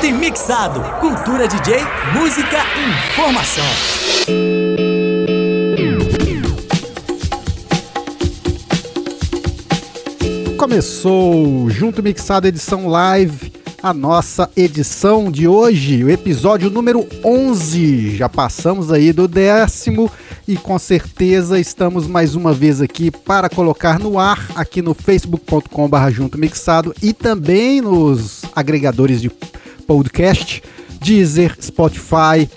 Junto e mixado. Cultura DJ, música, informação. Começou Junto Mixado edição live, a nossa edição de hoje, o episódio número 11. Já passamos aí do décimo e com certeza estamos mais uma vez aqui para colocar no ar aqui no facebook.com/barra junto mixado e também nos agregadores de podcast, Deezer, Spotify,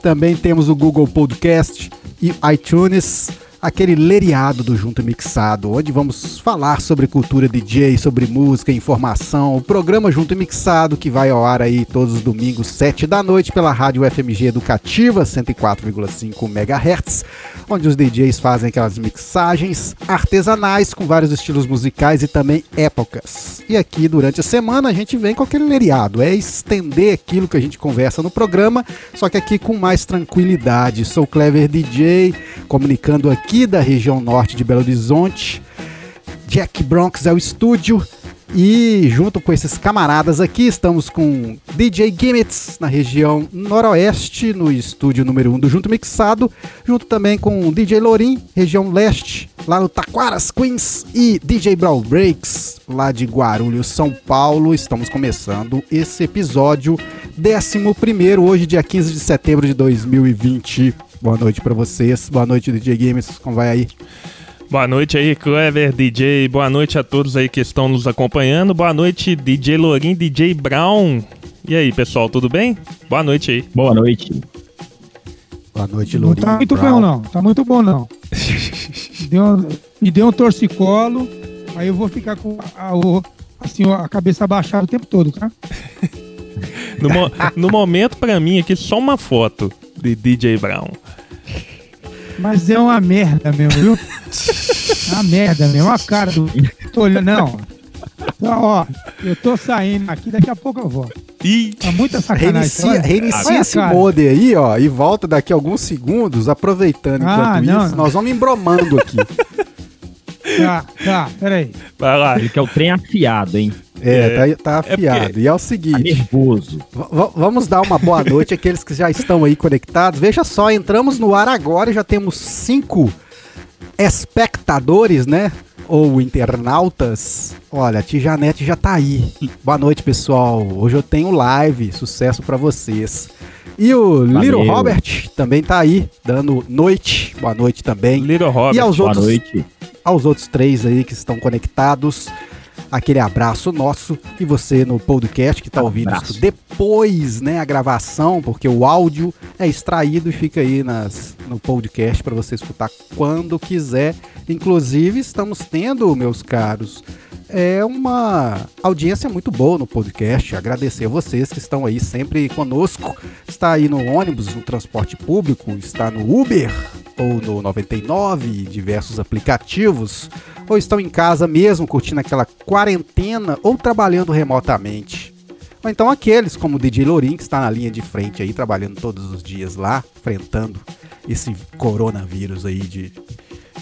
também temos o Google Podcast e iTunes aquele leriado do Junto Mixado, onde vamos falar sobre cultura DJ, sobre música, informação, o programa Junto Mixado que vai ao ar aí todos os domingos, 7 da noite, pela rádio FMG Educativa, 104,5 MHz, onde os DJs fazem aquelas mixagens artesanais com vários estilos musicais e também épocas. E aqui durante a semana a gente vem com aquele leriado, é estender aquilo que a gente conversa no programa, só que aqui com mais tranquilidade. Sou Clever DJ, comunicando aqui aqui da região norte de Belo Horizonte. Jack Bronx é o estúdio. E junto com esses camaradas aqui, estamos com DJ Gimmits na região noroeste, no estúdio número 1 um do Junto Mixado, junto também com DJ Lorim, região leste, lá no Taquaras, Queens, e DJ Brawl Breaks, lá de Guarulhos, São Paulo. Estamos começando esse episódio 11, hoje, dia 15 de setembro de 2020. Boa noite para vocês. Boa noite, DJ Games. Como vai aí? Boa noite aí, Clever, DJ. Boa noite a todos aí que estão nos acompanhando. Boa noite, DJ Lorim, DJ Brown. E aí, pessoal, tudo bem? Boa noite aí. Boa noite. Boa noite, Lorim. Não tá muito Brown. bom, não. Tá muito bom, não. deu, me deu um torcicolo, aí eu vou ficar com a, a, assim, a cabeça abaixada o tempo todo, tá? no, mo no momento, para mim, aqui só uma foto de DJ Brown. Mas é uma merda mesmo, viu? É uma merda mesmo. A cara do. Tô olhando, não. Então, ó, eu tô saindo aqui, daqui a pouco eu volto. Tá muita sacanagem. Reinicia, reinicia esse modem aí, ó, e volta daqui a alguns segundos, aproveitando ah, enquanto não, isso. Não. Nós vamos embromando aqui. Tá, tá, peraí. Vai lá. Ele quer o trem afiado, hein? É, tá, tá é afiado. É. E é o seguinte. Tá nervoso. Vamos dar uma boa noite àqueles que já estão aí conectados. Veja só, entramos no ar agora e já temos cinco espectadores, né? Ou internautas. Olha, a Tijanete já tá aí. Boa noite, pessoal. Hoje eu tenho live. Sucesso para vocês. E o Valeu. Little Robert também tá aí, dando noite. Boa noite também. Little Robert, e aos boa outros, noite. Aos outros três aí que estão conectados. Aquele abraço nosso e você no podcast que está ouvindo isso depois, né, a gravação, porque o áudio é extraído e fica aí nas, no podcast para você escutar quando quiser. Inclusive, estamos tendo, meus caros, é uma audiência muito boa no podcast. Agradecer a vocês que estão aí sempre conosco. Está aí no ônibus, no transporte público, está no Uber ou no 99, diversos aplicativos ou estão em casa mesmo curtindo aquela quarentena ou trabalhando remotamente. Ou então aqueles como o DJ Lorin, que está na linha de frente aí, trabalhando todos os dias lá, enfrentando esse coronavírus aí de,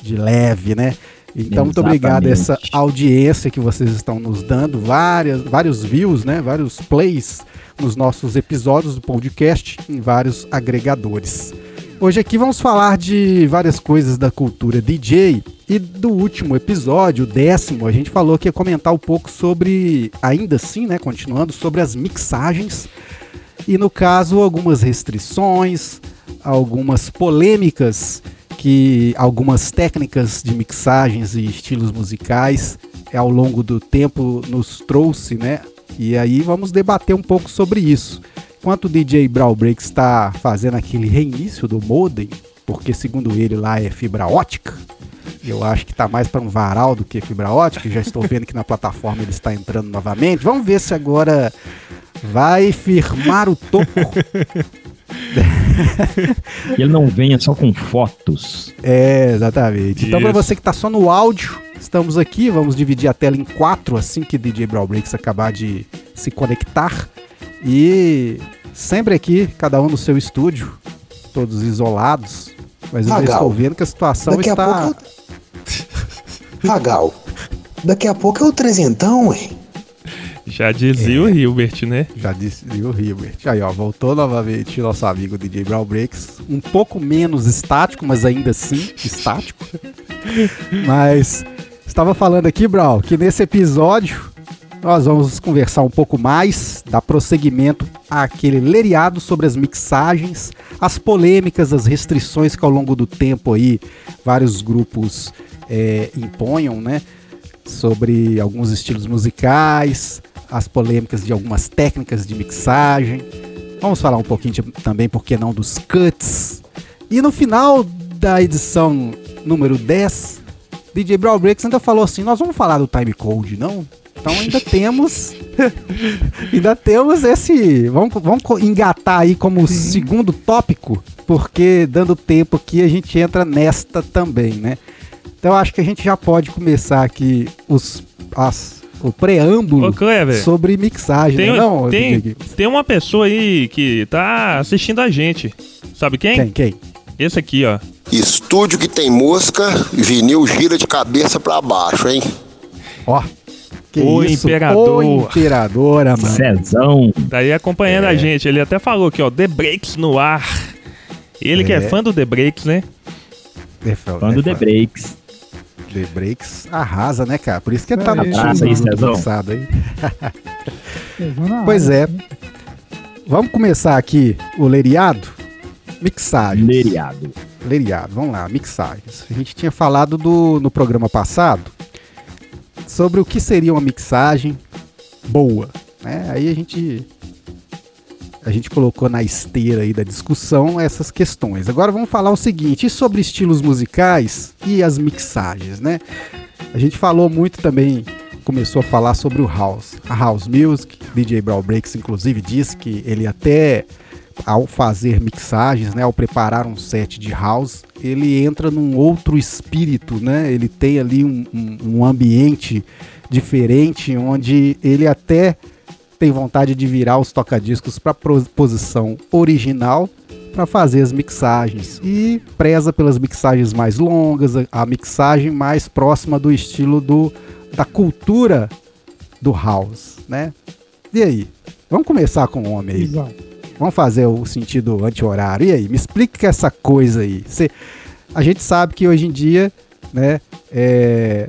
de leve, né? Então, Exatamente. muito obrigado a essa audiência que vocês estão nos dando, várias, vários views, né? Vários plays nos nossos episódios do podcast em vários agregadores. Hoje aqui vamos falar de várias coisas da cultura DJ e do último episódio, o décimo, a gente falou que ia comentar um pouco sobre, ainda assim, né, continuando, sobre as mixagens e no caso algumas restrições, algumas polêmicas que algumas técnicas de mixagens e estilos musicais ao longo do tempo nos trouxe, né? E aí vamos debater um pouco sobre isso. Enquanto o DJ Brawl Break está fazendo aquele reinício do modem, porque segundo ele lá é fibra ótica, eu acho que está mais para um varal do que fibra ótica. Já estou vendo que na plataforma ele está entrando novamente. Vamos ver se agora vai firmar o topo. e ele não venha só com fotos. É, exatamente. Isso. Então, para você que está só no áudio, estamos aqui. Vamos dividir a tela em quatro assim que DJ Brawl Breaks acabar de se conectar. E sempre aqui, cada um no seu estúdio, todos isolados. Mas eu estou vendo que a situação Daqui está. A pouco Ragal, daqui a pouco é o trezentão, hein? Já dizia o Hilbert, né? Já disse o Hilbert. Aí, ó, voltou novamente nosso amigo DJ Brown Breaks. Um pouco menos estático, mas ainda assim estático. mas estava falando aqui, Brown, que nesse episódio nós vamos conversar um pouco mais, dar prosseguimento àquele leriado sobre as mixagens, as polêmicas, as restrições que ao longo do tempo aí vários grupos é, imponham, né? Sobre alguns estilos musicais, as polêmicas de algumas técnicas de mixagem. Vamos falar um pouquinho de, também, por que não, dos cuts. E no final da edição número 10, DJ Brawl Breaks ainda falou assim: nós vamos falar do time code, não? Então ainda temos. ainda temos esse. Vamos, vamos engatar aí como Sim. segundo tópico, porque dando tempo aqui a gente entra nesta também, né? Então acho que a gente já pode começar aqui os, as, o preâmbulo Ô, sobre mixagem. Tem, né? Não, tem, tem uma pessoa aí que tá assistindo a gente. Sabe quem? Quem? Quem? Esse aqui, ó. Estúdio que tem mosca, vinil gira de cabeça para baixo, hein? Ó. Que o isso? imperador. O imperadora, mano. Cezão. Daí acompanhando É. a gente. Ele até falou aqui, ó, The Breaks no ar. Ele que é É. fã do The Breaks, né? The, Fã do The Breaks. The Breaks arrasa, né, cara? Por isso que ele tá no Abraço aí, time Cezão. lançado aí. Cezão na Pois área, é. né? Vamos começar aqui o leriado? Mixagens. Leriado. Leriado, vamos lá, mixagens. A gente tinha falado do, no programa passado sobre o que seria uma mixagem boa. Né? Aí a gente a gente colocou na esteira aí da discussão essas questões. Agora vamos falar o seguinte, sobre estilos musicais e as mixagens, né? A gente falou muito também, começou a falar sobre o house, a house music. DJ Brawl Breaks inclusive disse que ele até ao fazer mixagens, né, ao preparar um set de house, ele entra num outro espírito, né? Ele tem ali um, um- um ambiente diferente, onde ele até tem vontade de virar os tocadiscos para posição original para fazer as mixagens e preza pelas mixagens mais longas, a- mixagem mais próxima do estilo do, da cultura do house, né? E aí? Vamos começar com o homem aí. Exato. Vamos fazer o sentido anti-horário. E aí, me explica essa coisa aí. Cê- a gente sabe que hoje em dia, né, é,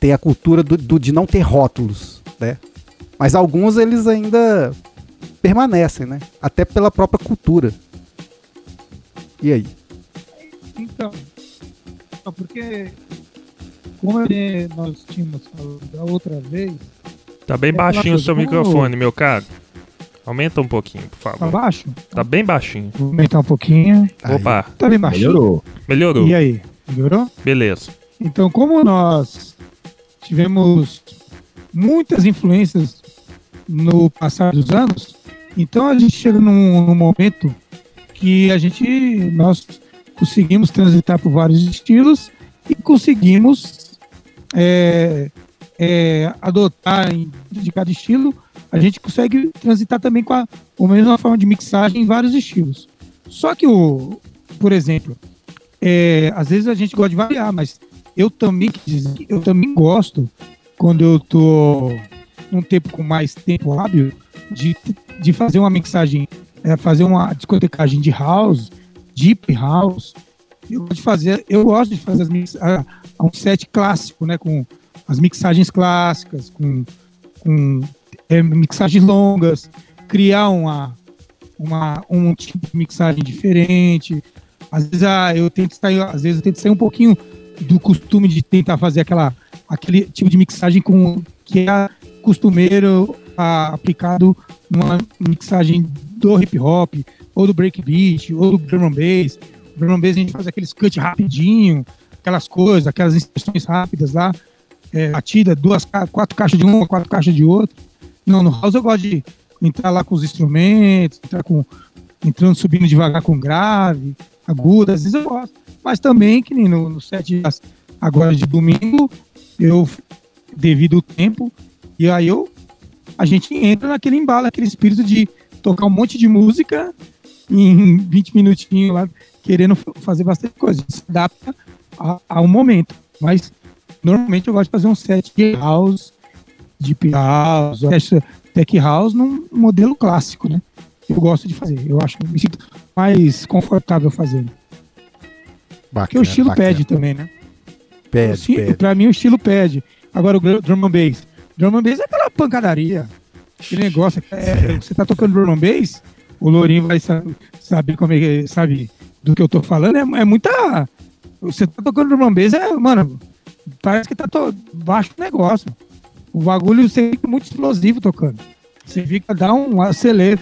tem a cultura do, do- de não ter rótulos, né? Mas alguns eles ainda permanecem, né? Até pela própria cultura. E aí? Então, porque, como nós tínhamos falado da outra vez, Tá bem É baixinho o seu como- microfone, meu caro. Aumenta um pouquinho, por tá favor. baixo, Tá bem baixinho. vou aumentar um pouquinho. Aí. Opa, Tá bem baixinho. Melhorou. melhorou. E aí, melhorou? Beleza. Então, como nós tivemos muitas influências no passar dos anos, então a gente chega num, num momento que a gente nós conseguimos transitar por vários estilos e conseguimos é, é, adotar em, de cada estilo, a gente consegue transitar também com a, a mesma forma de mixagem em vários estilos. Só que o, por exemplo, é, às vezes a gente gosta de variar, mas eu também eu também gosto quando eu tô num tempo com mais tempo hábil de, de fazer uma mixagem, é, fazer uma discotecagem de house, deep house. Eu gosto de fazer, eu gosto de fazer mix, a um set clássico, né, com as mixagens clássicas, com, com é, mixagens longas, criar uma, uma um tipo de mixagem diferente. Às vezes ah, eu tento sair, às vezes eu tento sair um pouquinho do costume de tentar fazer aquela aquele tipo de mixagem com que é costumeiro ah, aplicado numa mixagem do hip hop ou do breakbeat ou do drum and bass. Drum and bass a gente faz aqueles cut rapidinho, aquelas coisas, aquelas instruções rápidas lá, é, batida, duas, quatro caixas de uma, quatro caixas de outra. Não, no house eu gosto de entrar lá com os instrumentos, entrar com entrando subindo devagar com grave, agudo, às vezes eu gosto. Mas também, que nem no, no set agora de domingo, eu, devido ao tempo, e aí eu, a gente entra naquele embalo, aquele espírito de tocar um monte de música em 20 minutinhos lá, querendo fazer bastante coisa. A gente se adapta ao momento. Mas normalmente eu gosto de fazer um set de house, Deep House, Tech House num modelo clássico, né? Eu gosto de fazer. Eu acho que me sinto mais confortável fazendo. Bacana, Porque o estilo bacana. pede também, né? Pede. Pra mim o estilo pede. Agora o drum and bass. Drum and bass é aquela pancadaria. Aquele negócio. É, você tá tocando drum and bass, o Lourinho vai saber como é que sabe do que eu tô falando. É, é muita. Você tá tocando drum and bass, é, mano, parece que tá to... baixo o negócio. O bagulho você fica muito explosivo tocando. Você fica, dá um acelero.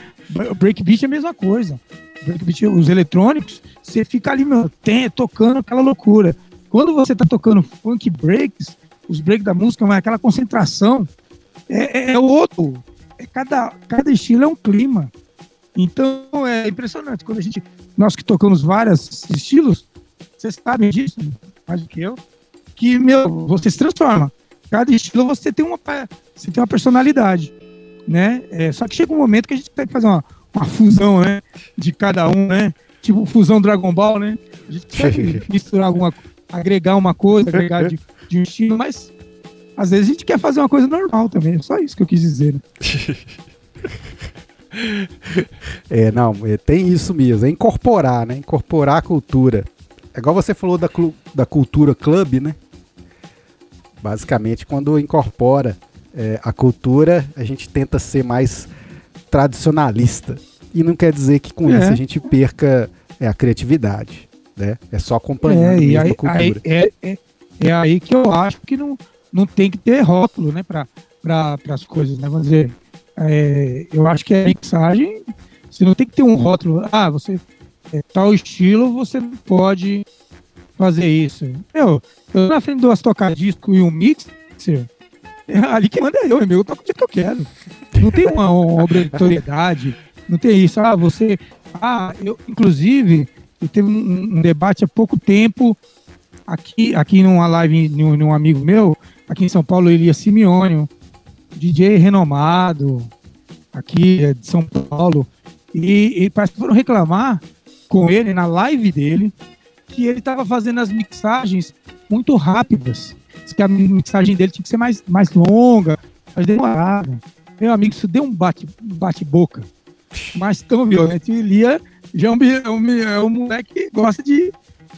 Breakbeat é a mesma coisa. Breakbeat, os eletrônicos, você fica ali, meu, tem, tocando aquela loucura. Quando você tá tocando funk breaks, os breaks da música, mas aquela concentração é, é, é outro. É cada, cada estilo é um clima. Então é impressionante. Quando a gente, nós que tocamos vários estilos, vocês sabem disso, mais do que eu, que meu, você se transforma. Cada estilo você tem uma, você tem uma personalidade, né? É, só que chega um momento que a gente tem que fazer uma, uma fusão, né? De cada um, né? Tipo fusão Dragon Ball, né? A gente consegue misturar alguma, agregar uma coisa, agregar de, de um estilo, mas às vezes a gente quer fazer uma coisa normal também. É só isso que eu quis dizer. Né? é, não, é, tem isso mesmo, é incorporar, né? Incorporar a cultura. É igual você falou da, da cultura club, né? Basicamente, quando incorpora é, a cultura, a gente tenta ser mais tradicionalista. E não quer dizer que com é. isso a gente perca é, a criatividade. Né? É só acompanhando é, a cultura. Aí, é, é, aí que eu acho que não, não tem que ter rótulo né, para pra, as coisas. Né? Vamos dizer, é, eu acho que a mixagem, você não tem que ter um rótulo. Ah, você é tal estilo, você não pode fazer isso. Meu, eu na frente do tocar disco e um mixer, é ali que manda eu, meu, eu toco o que eu quero. Não tem uma, uma obrigatoriedade, não tem isso. Ah, você. Ah, eu, inclusive, eu teve um, um, debate há pouco tempo aqui, aqui numa live de um amigo meu, aqui em São Paulo, Elias Simeone, DJ renomado aqui é de São Paulo, e, e parece que foram reclamar com ele na live dele que ele estava fazendo as mixagens muito rápidas. Diz que a mixagem dele tinha que ser mais, mais longa, mais demorada. Meu amigo, isso deu um bate-boca. Bate mas tão violento. E Lia já é é um, é um moleque que gosta de.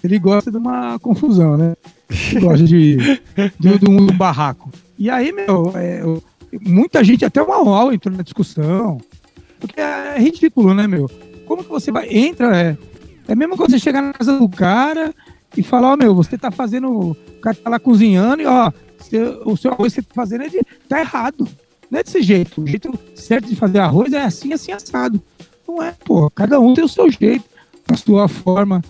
Ele gosta de uma confusão, né? Gosta de, de, de, um, barraco. E aí, meu, é, muita gente, até uma aula entrou na discussão. Porque é ridículo, né, meu? Como que você vai. Entra, é. É mesmo quando você chegar na casa do cara e falar, ó, oh, meu, você tá fazendo. O cara tá lá cozinhando e, ó, o seu arroz que você tá fazendo é de, tá errado. Não é desse jeito. O jeito certo de fazer arroz é assim, assim, assado. Não é, pô. Cada um tem o seu jeito, a sua forma.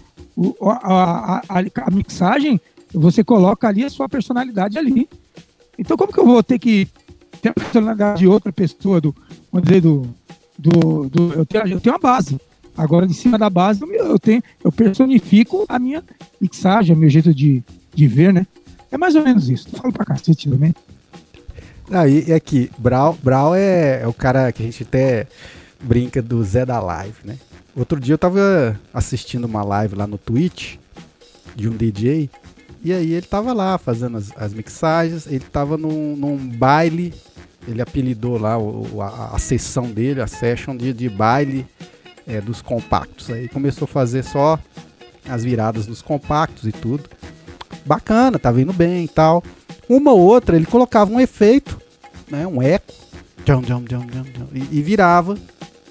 A, a, a, mixagem, você coloca ali a sua personalidade ali. Então, como que eu vou ter que ter a personalidade de outra pessoa, do, vamos dizer, do, do, do eu, tenho, eu tenho uma base. Agora, em cima da base, eu, tenho, eu personifico a minha mixagem, o meu jeito de, de ver, né? É mais ou menos isso. Falo pra cacete também. Ah, e, e aqui, Brau, Brau é, é o cara que a gente até brinca do Zé da Live, né? Outro dia eu tava assistindo uma live lá no Twitch de um DJ e aí ele tava lá fazendo as, as mixagens, ele tava num, num, baile, ele apelidou lá o, a, a, sessão dele, a session de, de baile é, dos compactos. Aí começou a fazer só as viradas dos compactos e tudo. Bacana, tá vindo bem e tal. Uma ou outra ele colocava um efeito, né, um eco, e virava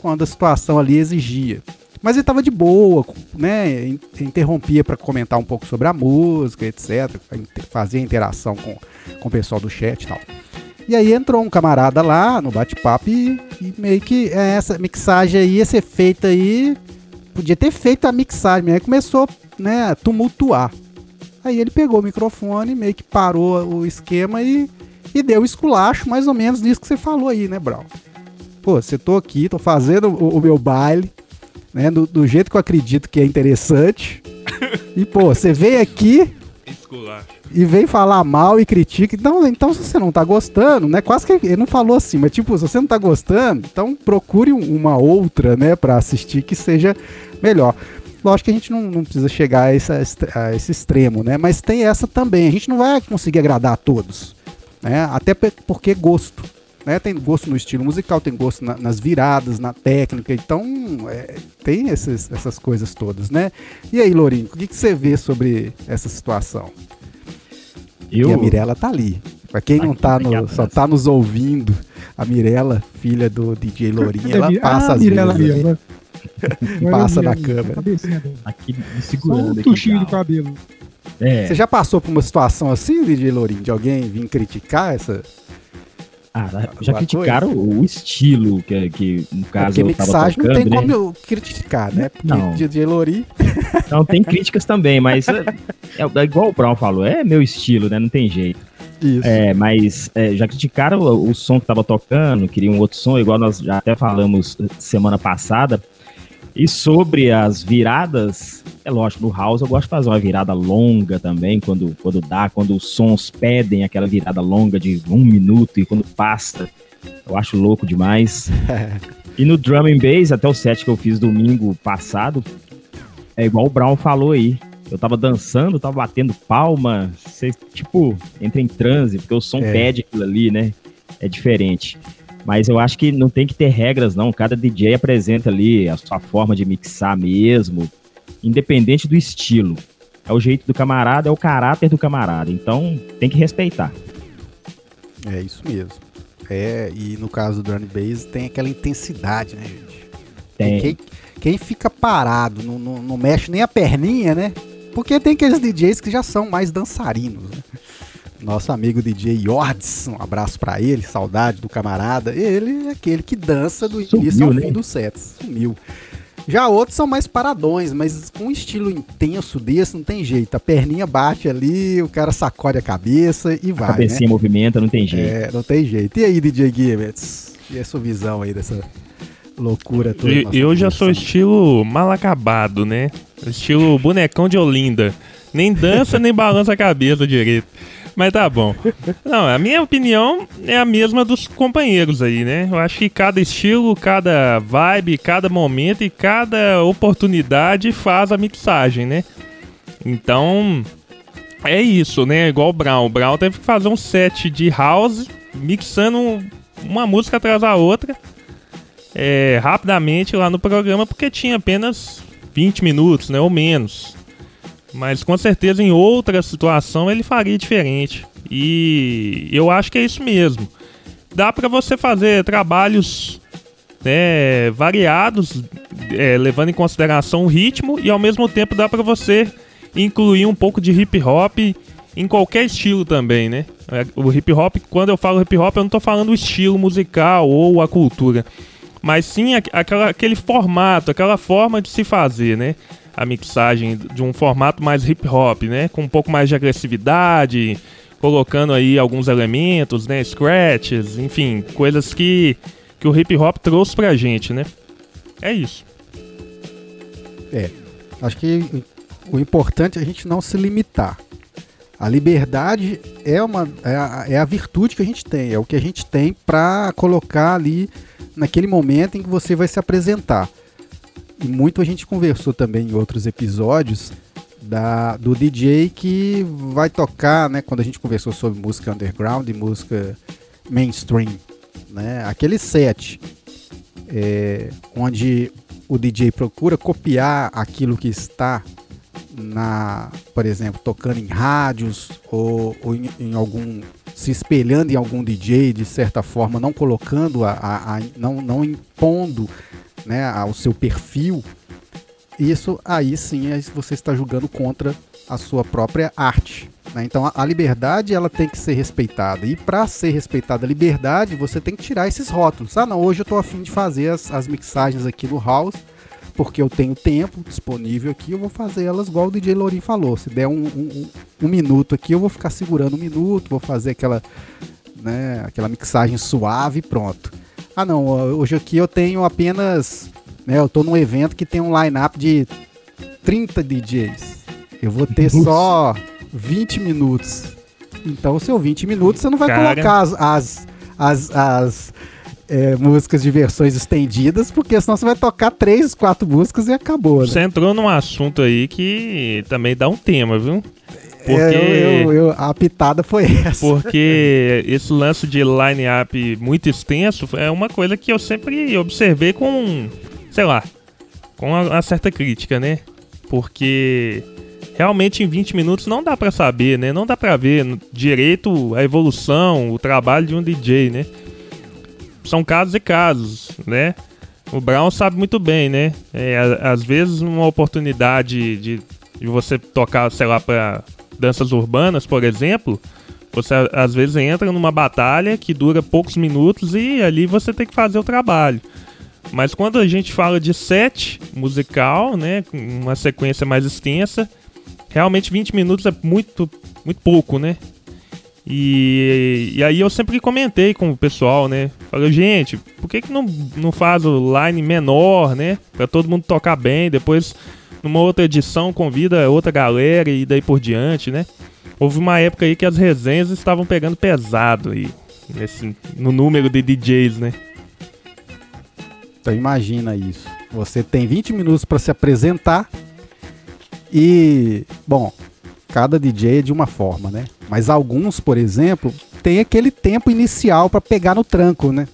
quando a situação ali exigia. Mas ele tava de boa, né? Interrompia para comentar um pouco sobre a música, etc. Fazia interação com, com o pessoal do chat e tal. E aí entrou um camarada lá no bate-papo e, e, meio que é, essa mixagem aí, esse efeito aí, podia ter feito a mixagem, aí começou né, a tumultuar. Aí ele pegou o microfone, meio que parou o esquema e, e deu esculacho, mais ou menos disso que você falou aí, né, Brau? Pô, você tô aqui, tô fazendo o, o meu baile, né, do, do, jeito que eu acredito que é interessante. e, pô, você veio aqui Esculacho. e vem falar mal e critica. Então, então, se você não tá gostando, né, quase que ele não falou assim, mas tipo, se você não tá gostando, então procure uma outra, né, pra assistir que seja melhor. Lógico que a gente não, não precisa chegar a, essa, a esse extremo, né? Mas tem essa também. A gente não vai conseguir agradar a todos. Né? Até porque gosto. Né? Tem gosto no estilo musical, tem gosto na, nas viradas, na técnica, então é, tem esses, essas coisas todas, né? E aí, Lourinho, o que, que você vê sobre essa situação? Eu... E a Mirella tá ali. Pra quem não tá no, só tá nos ouvindo, a Mirella, filha do DJ Lourinho, ela passa ah, as Mirella vezes. ali, né? Passa na câmera. Aqui me Só segurando um aqui. tuchinho de cabelo. É. Você já passou por uma situação assim, DJ Lourinho, de alguém vir criticar essa? Ah, já criticaram o, o estilo que, que no caso Porque mixagem não tem tocando, né? como eu criticar, né? Porque Não. DJ Lourinho Então tem críticas também, mas é, é igual o Brown falou, é meu estilo, né? Não tem jeito. Isso. É, mas é, já criticaram o, o som que tava tocando, queriam um outro som, igual nós já até falamos semana passada. E sobre as viradas, é lógico, no house eu gosto de fazer uma virada longa também, quando, quando dá, quando os sons pedem aquela virada longa de um minuto e quando passa, eu acho louco demais. e no drum and bass, até o set que eu fiz domingo passado, é igual o Brown falou aí. Eu tava dançando, tava batendo palma, você, tipo, entra em transe, porque o som É. pede aquilo ali, né? É diferente. Mas eu acho que não tem que ter regras, não. Cada DJ apresenta ali a sua forma de mixar mesmo, independente do estilo. É o jeito do camarada, é o caráter do camarada. Então tem que respeitar. É isso mesmo. É, e no caso do drum and bass tem aquela intensidade, né, gente? Tem. Quem, quem fica parado, não, não, não mexe nem a perninha, né? Porque tem aqueles DJs que já são mais dançarinos, né? Nosso amigo DJ Yords, um abraço pra ele, saudade do camarada. Ele é aquele que dança do Sumiu, início ao né? fim do set. Sumiu. Já outros são mais paradões, mas com um estilo intenso desse não tem jeito. A perninha bate ali, o cara sacode a cabeça e A vai, né? cabecinha movimenta, não tem jeito. É, não tem jeito. E aí, DJ Gibbets? E a sua visão aí dessa loucura toda? Eu, já sou estilo mal acabado, né? Estilo bonecão de Olinda. Nem dança, nem balança a cabeça direito. Mas tá bom. Não, a minha opinião é a mesma dos companheiros aí, né? Eu acho que cada estilo, cada vibe, cada momento e cada oportunidade faz a mixagem, né? Então, é isso, né? Igual o Brown. O Brown teve que fazer um set de house, mixando uma música atrás da outra é, rapidamente lá no programa, porque tinha apenas 20 minutos, né, ou menos. Mas com certeza em outra situação ele faria diferente. E eu acho que é isso mesmo. Dá para você fazer trabalhos né, variados, é, levando em consideração o ritmo, e ao mesmo tempo dá para você incluir um pouco de hip hop em qualquer estilo também, né? É, O hip hop, quando eu falo hip hop, eu não tô falando o estilo musical ou a cultura mas sim aqu- aquela, aquele formato, aquela forma de se fazer, né? A mixagem de um formato mais hip hop, né? Com um pouco mais de agressividade, colocando aí alguns elementos, né? Scratches, enfim, coisas que, que o hip hop trouxe pra gente, né? É isso. Acho que o importante é a gente não se limitar. A liberdade é, uma, é, a, é a virtude que a gente tem, é o que a gente tem para colocar ali naquele momento em que você vai se apresentar. E muito a gente conversou também em outros episódios da, do DJ que vai tocar, né? Quando a gente conversou sobre música underground e música mainstream, né? Aquele set é, onde o DJ procura copiar aquilo que está na, por exemplo, tocando em rádios ou, ou em, em algum se espelhando em algum DJ de certa forma, não colocando a, a- a- não, não impondo né, ao seu perfil, isso aí sim é- você está julgando contra a sua própria arte. né? Então a, liberdade ela tem que ser respeitada e para ser respeitada a liberdade você tem que tirar esses rótulos. Ah não, hoje eu estou afim de fazer as, as mixagens aqui no house porque eu tenho tempo disponível aqui, eu vou fazer elas igual o DJ Lourinho falou. Se der um, um- um- um minuto aqui, eu vou ficar segurando um minuto, vou fazer aquela, né, aquela mixagem suave e pronto. Ah não, hoje aqui eu tenho apenas, né, eu tô num evento que tem um line-up de 30 DJs. Eu vou ter só 20 minutos. Então, seu 20 minutos, você não vai Cara. colocar as, as, as, as, é, músicas de versões estendidas, porque senão você vai tocar três, quatro músicas e acabou, né? Você entrou num assunto aí que também dá um tema, viu? Porque É, eu- eu- eu- a pitada foi essa. Porque esse lance de line-up muito extenso é uma coisa que eu sempre observei com, sei lá, com uma, uma certa crítica, né? Porque realmente em 20 minutos não dá pra saber, né? Não dá pra ver direito a evolução, o trabalho de um DJ, né? São casos e casos, né? O Brown sabe muito bem, né? É, às vezes uma oportunidade de, de você tocar, sei lá, pra danças urbanas, por exemplo, você às vezes entra numa batalha que dura poucos minutos e ali você tem que fazer o trabalho. Mas quando a gente fala de set musical, né, uma sequência mais extensa, realmente 20 minutos é muito, muito pouco, né? E, e aí eu sempre comentei com o pessoal, né? Falei, gente, por que, que não, não faz o line menor, né? Pra todo mundo tocar bem, depois numa outra edição convida outra galera e daí por diante, né? Houve uma época aí que as resenhas estavam pegando pesado aí, nesse, no número de DJs, né? Então imagina isso. Você tem 20 minutos para se apresentar e, bom, cada DJ é de uma forma, né? Mas alguns, por exemplo, tem aquele tempo inicial para pegar no tranco, né?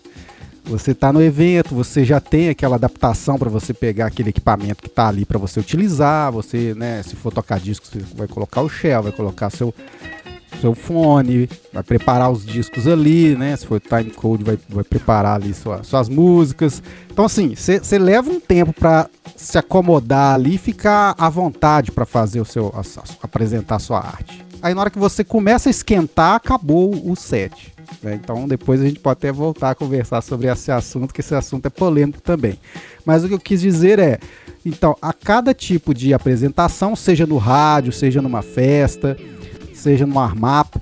Você tá no evento, você já tem aquela adaptação para você pegar aquele equipamento que tá ali para você utilizar, você, né, se for tocar discos, você vai colocar o shell, vai colocar seu seu fone, vai preparar os discos ali, né? Se for time code, vai, vai preparar ali sua- suas músicas. Então, assim, você leva um tempo para se acomodar ali e ficar à vontade para fazer o seu, a- a- apresentar a sua arte. Aí, na hora que você começa a esquentar, acabou o set. né? Então, depois a gente pode até voltar a conversar sobre esse assunto, que esse assunto é polêmico também. Mas o que eu quis dizer é, então, a cada tipo de apresentação, seja no rádio, seja numa festa, seja no armap,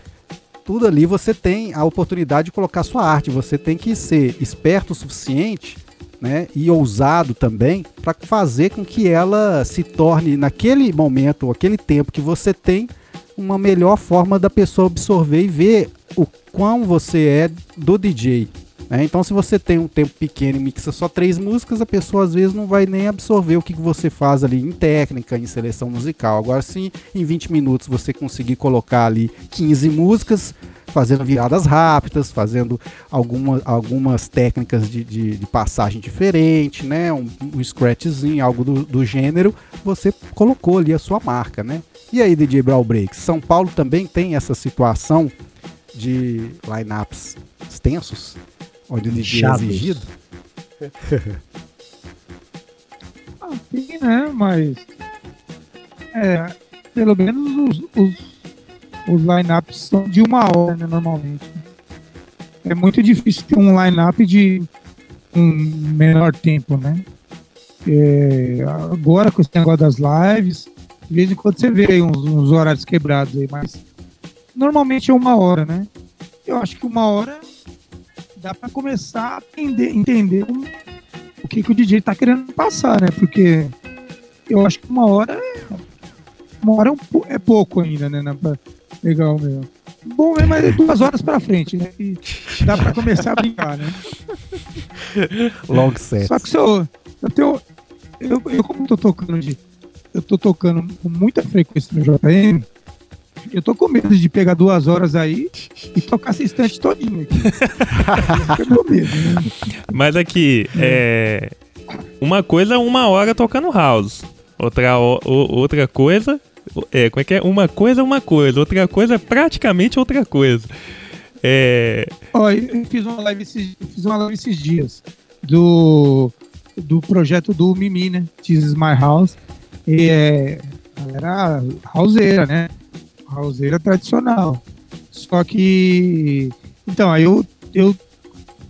tudo ali você tem a oportunidade de colocar sua arte. Você tem que ser esperto o suficiente né, e ousado também para fazer com que ela se torne, naquele momento, aquele tempo que você tem, uma melhor forma da pessoa absorver e ver o quão você é do DJ. Né? Então, se você tem um tempo pequeno e mixa só três músicas, a pessoa às vezes não vai nem absorver o que que você faz ali em técnica, em seleção musical. Agora, se em 20 minutos você conseguir colocar ali 15 músicas, fazendo viradas rápidas, fazendo alguma, algumas técnicas de, de, de passagem diferente, né? Um, um scratchzinho, algo do, do gênero, você colocou ali a sua marca, né? E aí, DJ Brawl Breaks, São Paulo também tem essa situação de lineups extensos, onde o DJ é exigido? Tem, né? Mas. É, pelo menos os, os, os lineups são de uma hora, né, normalmente. É muito difícil ter um lineup de um menor tempo, né? É, agora com esse negócio das lives, de vez em quando você vê aí uns, uns horários quebrados aí, mas normalmente é uma hora, né? Eu acho que uma hora dá para começar a entender, entender o que, que o DJ tá querendo passar, né? Porque eu acho que uma hora é, uma hora é, um é pouco ainda, né? né, Pra pegar o meu. Bom, é mais duas horas pra frente, né? E dá pra começar a brincar, né? Long set. Só que se eu, eu tenho. Eu, eu como tô tocando de. Eu tô tocando com muita frequência no JM, eu tô com medo de pegar duas horas aí e tocar esse instante todinho aqui. É o meu medo, né? Mas aqui, é. Uma coisa é uma hora tocando house. Outra, o- o- outra coisa. É, como é que é? Uma coisa é uma coisa. Outra coisa é praticamente outra coisa. É. Ó, eu eu fiz uma live esses, eu fiz uma live esses dias do, do projeto do Mimi, né? This is my house. E é, era houseira, né? Houseira tradicional. Só que. Então, aí eu, eu,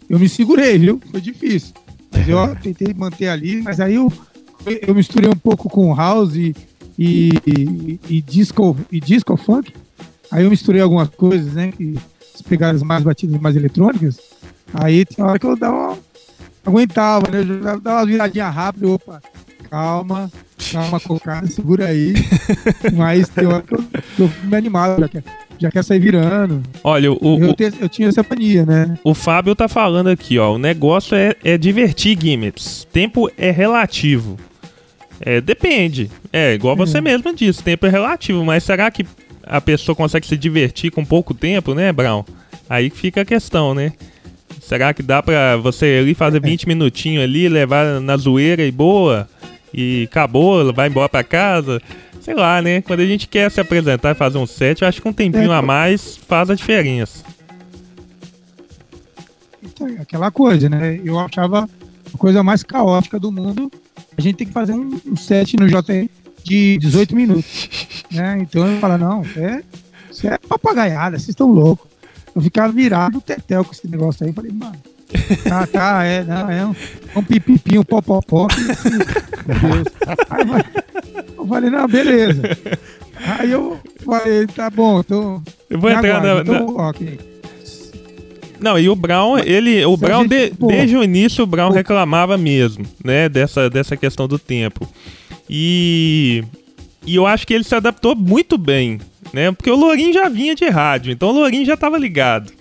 eu me segurei, viu? Foi difícil. Mas eu tentei manter ali, mas aí eu, eu misturei um pouco com house e, e, e, e disco, e disco funk. Aí eu misturei algumas coisas, né? Que, as pegadas mais batidas mais eletrônicas, aí tem hora que eu dava uma, aguentava, né? Eu dava uma viradinha rápida, opa, calma, calma, cocada, segura aí. Mas tem hora que eu, eu me animava, já quer, já quer sair virando. Olha, o, o, Eu, te- eu tinha essa mania, né? o Fábio tá falando aqui, ó. O negócio é, é divertir gimmicks. Tempo é relativo. É, depende. É, igual você mesmo disse, tempo é relativo, mas será que a pessoa consegue se divertir com pouco tempo, né, Brown? Aí fica a questão, né? Será que dá pra você ali fazer 20 minutinhos ali, levar na zoeira e boa? E acabou, vai embora pra casa? Sei lá, né? Quando a gente quer se apresentar e fazer um set, eu acho que um tempinho a mais faz a diferença. Aquela coisa, né? Eu achava a coisa mais caótica do mundo. A gente tem que fazer um, um set no JR de 18 minutos. né? Então eu falo, não, é, isso é papagaiada, vocês estão loucos. Eu ficava virado tetel com esse negócio aí. Falei, mano, tá, tá, é, não, é um, um pipipinho, um popopó. Meu Deus. Aí, eu falei, não, beleza. Aí eu falei, tá bom, tô. Eu vou entrar na, na... ok. Não, e o Brown, ele, o Brown, gente, de, desde o início, o Brown reclamava mesmo, né, dessa, dessa questão do tempo. E, e eu acho que ele se adaptou muito bem, né? Porque o Lourinho já vinha de rádio, então o Lourinho já estava ligado.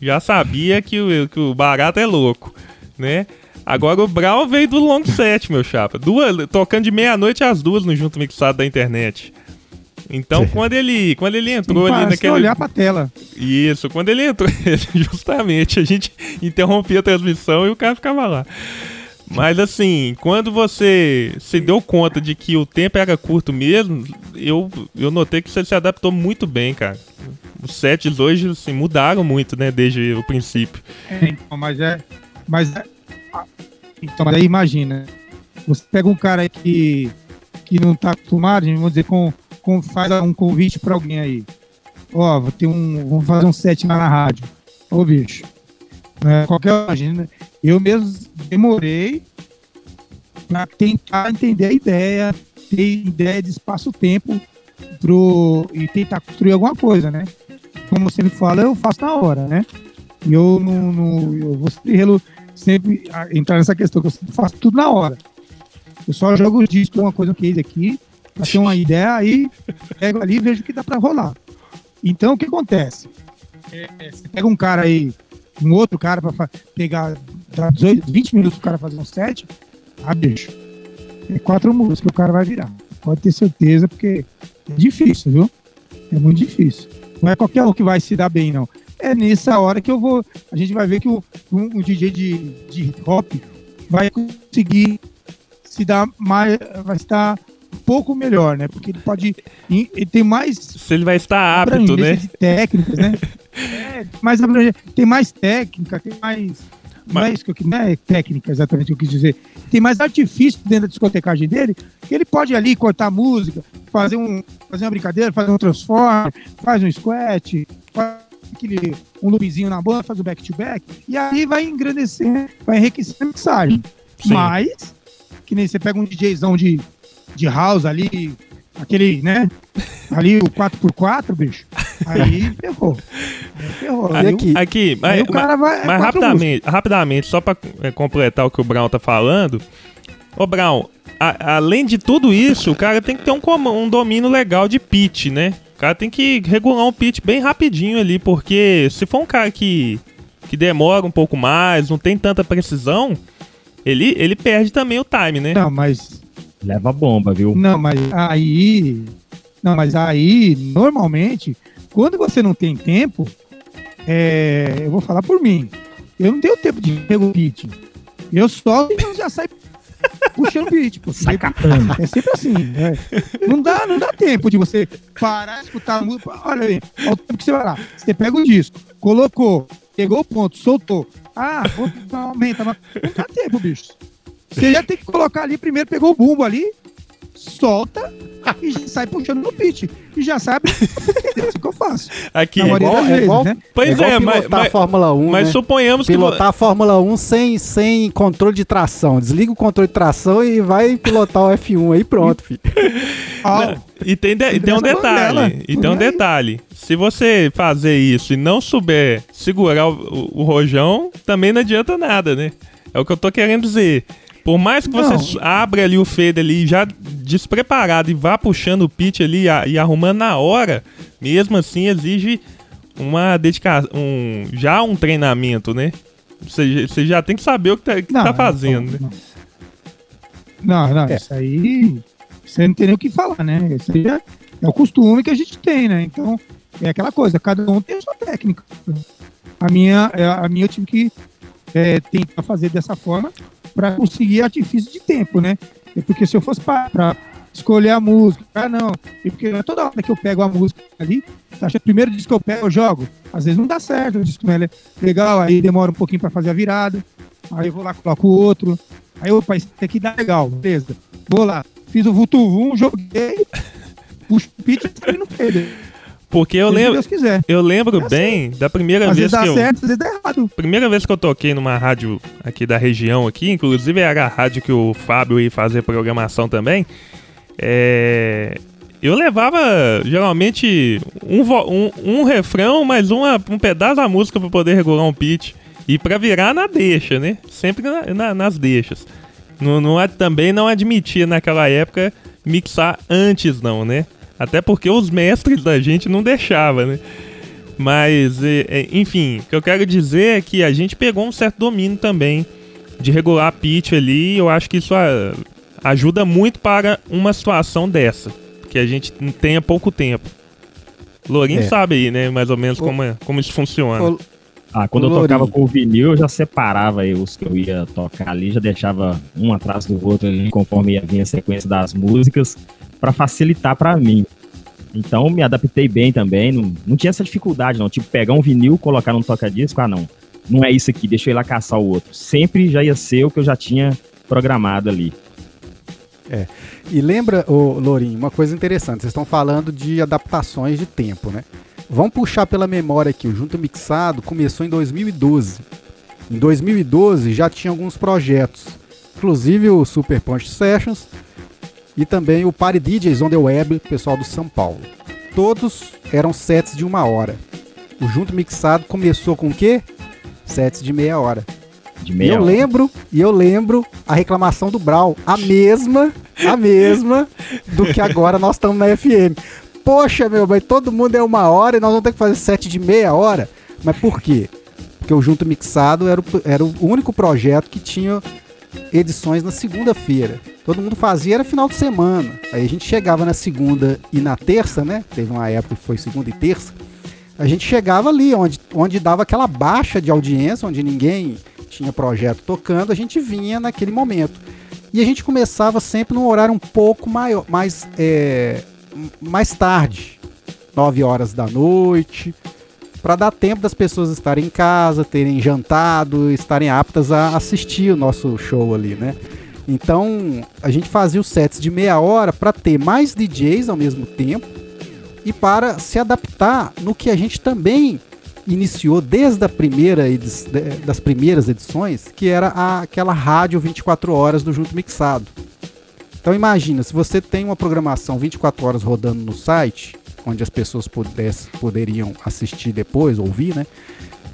Já sabia que o, que o barato é louco, né? Agora o Brown veio do long set, meu chapa. Duas, tocando de meia-noite às duas no junto mixado da internet. Então, quando ele, quando ele entrou Sim, ali naquele. olhar pra tela. Isso, quando ele entrou, justamente, a gente interrompia a transmissão e o cara ficava lá. Mas assim, quando você se deu conta de que o tempo era curto mesmo, eu, eu notei que você se adaptou muito bem, cara. Os sets hoje assim, mudaram muito, né, desde o princípio. É, então, mas é. Mas é, então, mas aí imagina. Você pega um cara que, que não tá acostumado, vamos dizer, com, com faz um convite para alguém aí. Ó, vou ter um. Vamos fazer um set lá na rádio. Ô, bicho. É, qualquer imagina, eu mesmo demorei para tentar entender a ideia, ter ideia de espaço-tempo pro e tentar construir alguma coisa, né? Como me fala, eu faço na hora, né? E eu não, não eu vou sempre, sempre entrar nessa questão que eu faço tudo na hora. Eu só jogo os discos, uma coisa que eles aqui, pra ter uma ideia, aí pego ali e vejo o que dá para rolar. Então, o que acontece? É, você pega um cara aí um outro cara para pegar 18, 20 minutos pro cara fazer um set, ah, bicho, é quatro músicas que o cara vai virar. Pode ter certeza, porque é difícil, viu? É muito difícil. Não é qualquer um que vai se dar bem, não. É nessa hora que eu vou. A gente vai ver que o, um, um DJ de, de hip hop vai conseguir se dar mais. Vai estar um pouco melhor, né? Porque ele pode. Ele tem mais. Se ele vai estar apto, né? De técnicas, né? é, mais tem mais técnica, tem mais. Não é isso que eu não é técnica exatamente o que eu quis dizer. Tem mais artifício dentro da discotecagem dele, que ele pode ali cortar música, fazer, um, fazer uma brincadeira, fazer um transform, faz um squat, faz aquele, um loopzinho na banda, faz o back-to-back, -back, e aí vai engrandecer, vai enriquecer a mixagem. Sim. Mas, que nem você pega um DJzão de de house ali, aquele, né? Ali o 4x4, bicho. Aí ferrou. Aí ferrou. Aí, aqui, aqui aí mas, o cara vai, mas rapidamente, rapidamente, só pra é, completar o que o Brown tá falando. Ô, Brown, a, além de tudo isso, o cara tem que ter um, um domínio legal de pitch, né? O cara tem que regular um pitch bem rapidinho ali, porque se for um cara que, que demora um pouco mais, não tem tanta precisão, ele, ele perde também o time, né? Não, mas Leva bomba, viu? Não, mas aí. Não, mas aí, normalmente, quando você não tem tempo, é, eu vou falar por mim. Eu não tenho tempo de pegar o beat. Eu solto e já sai puxando beat. Pô, sai catando. É sempre assim. É. Não, dá, não dá tempo de você parar, escutar a música. Olha aí, olha o tempo que você vai lá. Você pega o disco, colocou, pegou o ponto, soltou. Ah, vou aumenta. Não dá tempo, bicho. Você já tem que colocar ali, primeiro pegou o bumbo ali, solta e sai puxando no pitch. E já sabe é isso que eu faço. Aqui, é igual, é vezes, igual, né? Pois é, é mas, mas, a Fórmula 1, mas né? suponhamos pilotar que... Pilotar a Fórmula 1 sem, sem controle de tração. Desliga o controle de tração e vai pilotar o F1 aí pronto, filho. Ah, e tem, de, tem um detalhe, e tem um detalhe. Se você fazer isso e não souber segurar o, o, o rojão, também não adianta nada, né? É o que eu tô querendo dizer. Por mais que você não. abra ali o fade ali já despreparado e vá puxando o pitch ali e arrumando na hora, mesmo assim exige uma dedicação, um, já um treinamento, né? Você, você já tem que saber o que tá, que não, tá fazendo, não, né? Não, não, é. isso aí você não tem nem o que falar, né? Isso aí já, é o costume que a gente tem, né? Então, é aquela coisa, cada um tem a sua técnica. A minha, é, a minha eu tive que é, tentar fazer dessa forma para conseguir artifício de tempo, né? É porque se eu fosse para escolher a música, ah, não, e porque é toda hora que eu pego a música ali, acha que o primeiro disco que eu pego, eu jogo. Às vezes não dá certo, o disco não é legal, aí demora um pouquinho para fazer a virada, aí eu vou lá, coloco o outro, aí, opa, isso aqui dá legal, beleza. Vou lá, fiz o Vutuvum, joguei, puxo o pitch e não fez. Porque eu lembro, eu lembro é bem assim. da primeira às vez que eu, certo, às vezes dá errado. primeira vez que eu toquei numa rádio aqui da região aqui, inclusive era a rádio que o Fábio ia fazer programação também. É, eu levava geralmente um, um, um refrão, mais uma, um pedaço da música para poder regular um pitch. E para virar na deixa, né? Sempre na, na, nas deixas. Não, não, também não admitia naquela época mixar antes, não, né? Até porque os mestres da gente não deixavam, né? Mas, enfim, o que eu quero dizer é que a gente pegou um certo domínio também de regular a pitch ali. Eu acho que isso ajuda muito para uma situação dessa, que a gente tenha pouco tempo. Lourinho é. sabe aí, né, mais ou menos o, como, é, como isso funciona. O, ah, quando eu tocava com o vinil, eu já separava aí os que eu ia tocar ali, já deixava um atrás do outro ali, conforme ia vir a sequência das músicas, para facilitar para mim. Então me adaptei bem também, não, não tinha essa dificuldade não, tipo pegar um vinil, colocar num toca-disco, ah não, não é isso aqui, deixa eu ir lá caçar o outro. Sempre já ia ser o que eu já tinha programado ali. É. E lembra, ô, Lourinho, uma coisa interessante, vocês estão falando de adaptações de tempo, né? Vamos puxar pela memória aqui, o Junto Mixado começou em 2012. Em 2012 já tinha alguns projetos, inclusive o Super Punch Sessions e também o Party DJs on the Web, pessoal do São Paulo. Todos eram sets de uma hora. O Junto Mixado começou com o quê? Sets de meia hora. De meia e eu hora. lembro, e eu lembro a reclamação do Brau, a mesma, a mesma do que agora nós estamos na FM. Poxa, meu, mas todo mundo é uma hora e nós vamos ter que fazer set de meia hora. Mas por quê? Porque o Junto Mixado era o, era o único projeto que tinha edições na segunda-feira. Todo mundo fazia, era final de semana. Aí a gente chegava na segunda e na terça, né? Teve uma época que foi segunda e terça. A gente chegava ali, onde, onde dava aquela baixa de audiência, onde ninguém tinha projeto tocando, a gente vinha naquele momento. E a gente começava sempre num horário um pouco maior, mais, é, mais tarde, 9 horas da noite, para dar tempo das pessoas estarem em casa, terem jantado, estarem aptas a assistir o nosso show ali, né? Então a gente fazia os sets de meia hora para ter mais DJs ao mesmo tempo e para se adaptar no que a gente também iniciou desde a primeira das primeiras edições, que era a, aquela rádio 24 horas do Junto Mixado. Então imagina, se você tem uma programação 24 horas rodando no site, onde as pessoas pudesse, poderiam assistir depois, ouvir, né?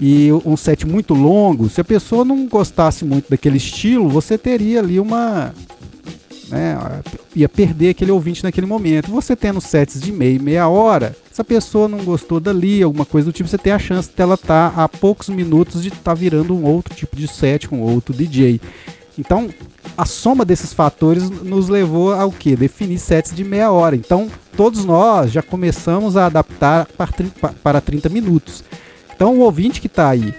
E um set muito longo, se a pessoa não gostasse muito daquele estilo, você teria ali uma né, ia perder aquele ouvinte naquele momento. Você tendo sets de meia e meia hora, se a pessoa não gostou dali, alguma coisa do tipo, você tem a chance dela estar tá a poucos minutos de estar tá virando um outro tipo de set com outro DJ. Então, a soma desses fatores nos levou ao que? Definir sets de meia hora. Então, todos nós já começamos a adaptar para 30 minutos. Então, o ouvinte que está aí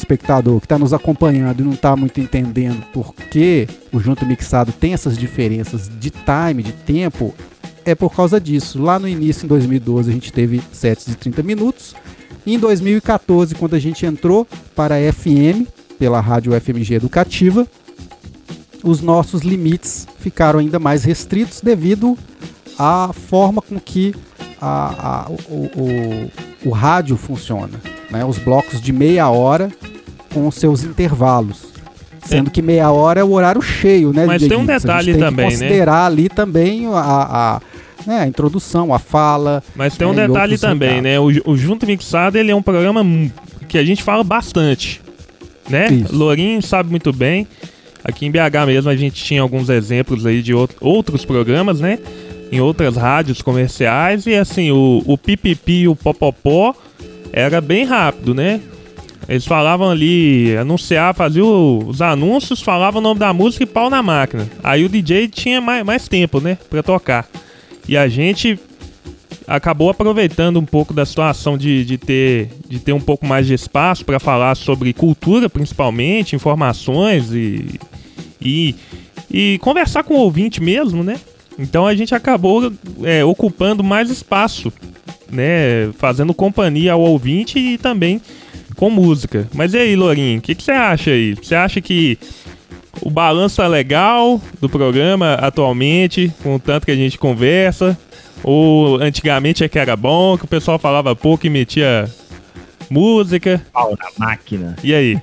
espectador que está nos acompanhando e não está muito entendendo por que o Junto Mixado tem essas diferenças de time, de tempo, é por causa disso. Lá no início, em 2012, a gente teve sets de 30 minutos. Em 2014, quando a gente entrou para a FM, pela rádio FMG Educativa, os nossos limites ficaram ainda mais restritos devido à forma com que a, a, o, o, o rádio funciona. Né? Os blocos de meia hora com seus intervalos. Sendo é. que meia hora é o horário cheio, né? Mas tem um detalhe tem também, que considerar né? ali também a, a, né, a introdução, a fala. Mas tem um né, detalhe também, né? O, o Junto Mixado ele é um programa que a gente fala bastante, né? Isso. Lourinho sabe muito bem. Aqui em BH mesmo a gente tinha alguns exemplos aí de outros programas, né? Em outras rádios comerciais e assim, o, o pipipi e o popopó era bem rápido, né? Eles falavam ali, anunciar, faziam os anúncios, falavam o nome da música e pau na máquina. Aí o DJ tinha mais, mais tempo, né, pra tocar. E a gente acabou aproveitando um pouco da situação de, de, ter, de ter um pouco mais de espaço para falar sobre cultura, principalmente, informações e, e, e conversar com o ouvinte mesmo, né? Então a gente acabou é, ocupando mais espaço, né? Fazendo companhia ao ouvinte e também com música. Mas e aí, Lourinho, o que, que você acha aí? Você acha que o balanço é legal do programa atualmente, com o tanto que a gente conversa? Ou antigamente é que era bom, que o pessoal falava pouco e metia música? Pau na máquina. E aí?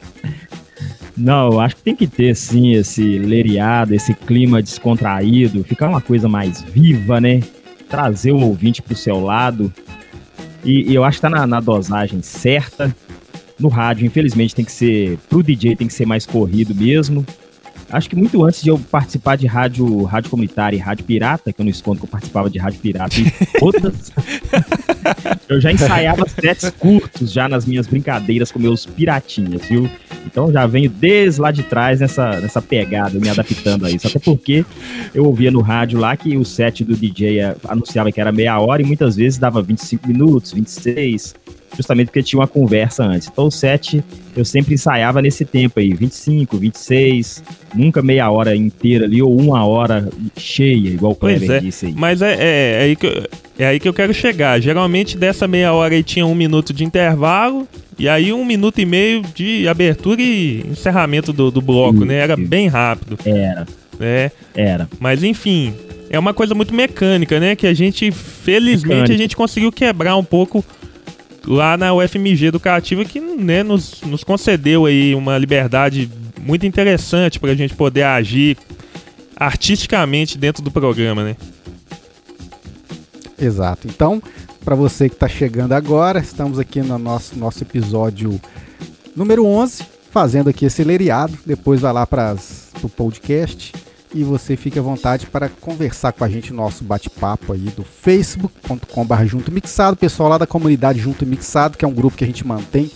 Não, eu acho que tem que ter, sim, esse leriado, esse clima descontraído, ficar uma coisa mais viva, né? Trazer o ouvinte pro seu lado. E, e eu acho que tá na, na, dosagem certa. No rádio, infelizmente, tem que ser. Pro DJ tem que ser mais corrido mesmo. Acho que muito antes de eu participar de rádio, rádio comunitária e rádio pirata, que eu não escondo que eu participava de rádio pirata e todas. eu já ensaiava sets curtos já nas minhas brincadeiras com meus piratinhas, viu? Então já venho desde lá de trás nessa, nessa pegada, me adaptando a isso. Até porque eu ouvia no rádio lá que o set do DJ anunciava que era meia hora e muitas vezes dava 25 minutos, 26 justamente porque tinha uma conversa antes. Então o set eu sempre ensaiava nesse tempo aí, 25, 26, nunca meia hora inteira ali ou uma hora cheia, igual o Kleber é, disse aí. Mas é, é, é, aí que eu, é aí que eu quero chegar. Geralmente dessa meia hora aí tinha um minuto de intervalo e aí um minuto e meio de abertura e encerramento do, do bloco, né? Era bem rápido. Era. É. Era. Mas enfim, é uma coisa muito mecânica, né? Que a gente, felizmente, Mecânico. a gente conseguiu quebrar um pouco lá na UFMG Educativa que né, nos, nos concedeu aí uma liberdade muito interessante para a gente poder agir artisticamente dentro do programa, né? Exato. Então, para você que está chegando agora, estamos aqui no nosso, nosso episódio número 11, fazendo aqui esse leriado. Depois vai lá para o podcast e você fique à vontade para conversar com a gente no nosso bate-papo aí do facebook.com.br Junto Mixado, pessoal lá da comunidade Junto Mixado, que é um grupo que a gente mantém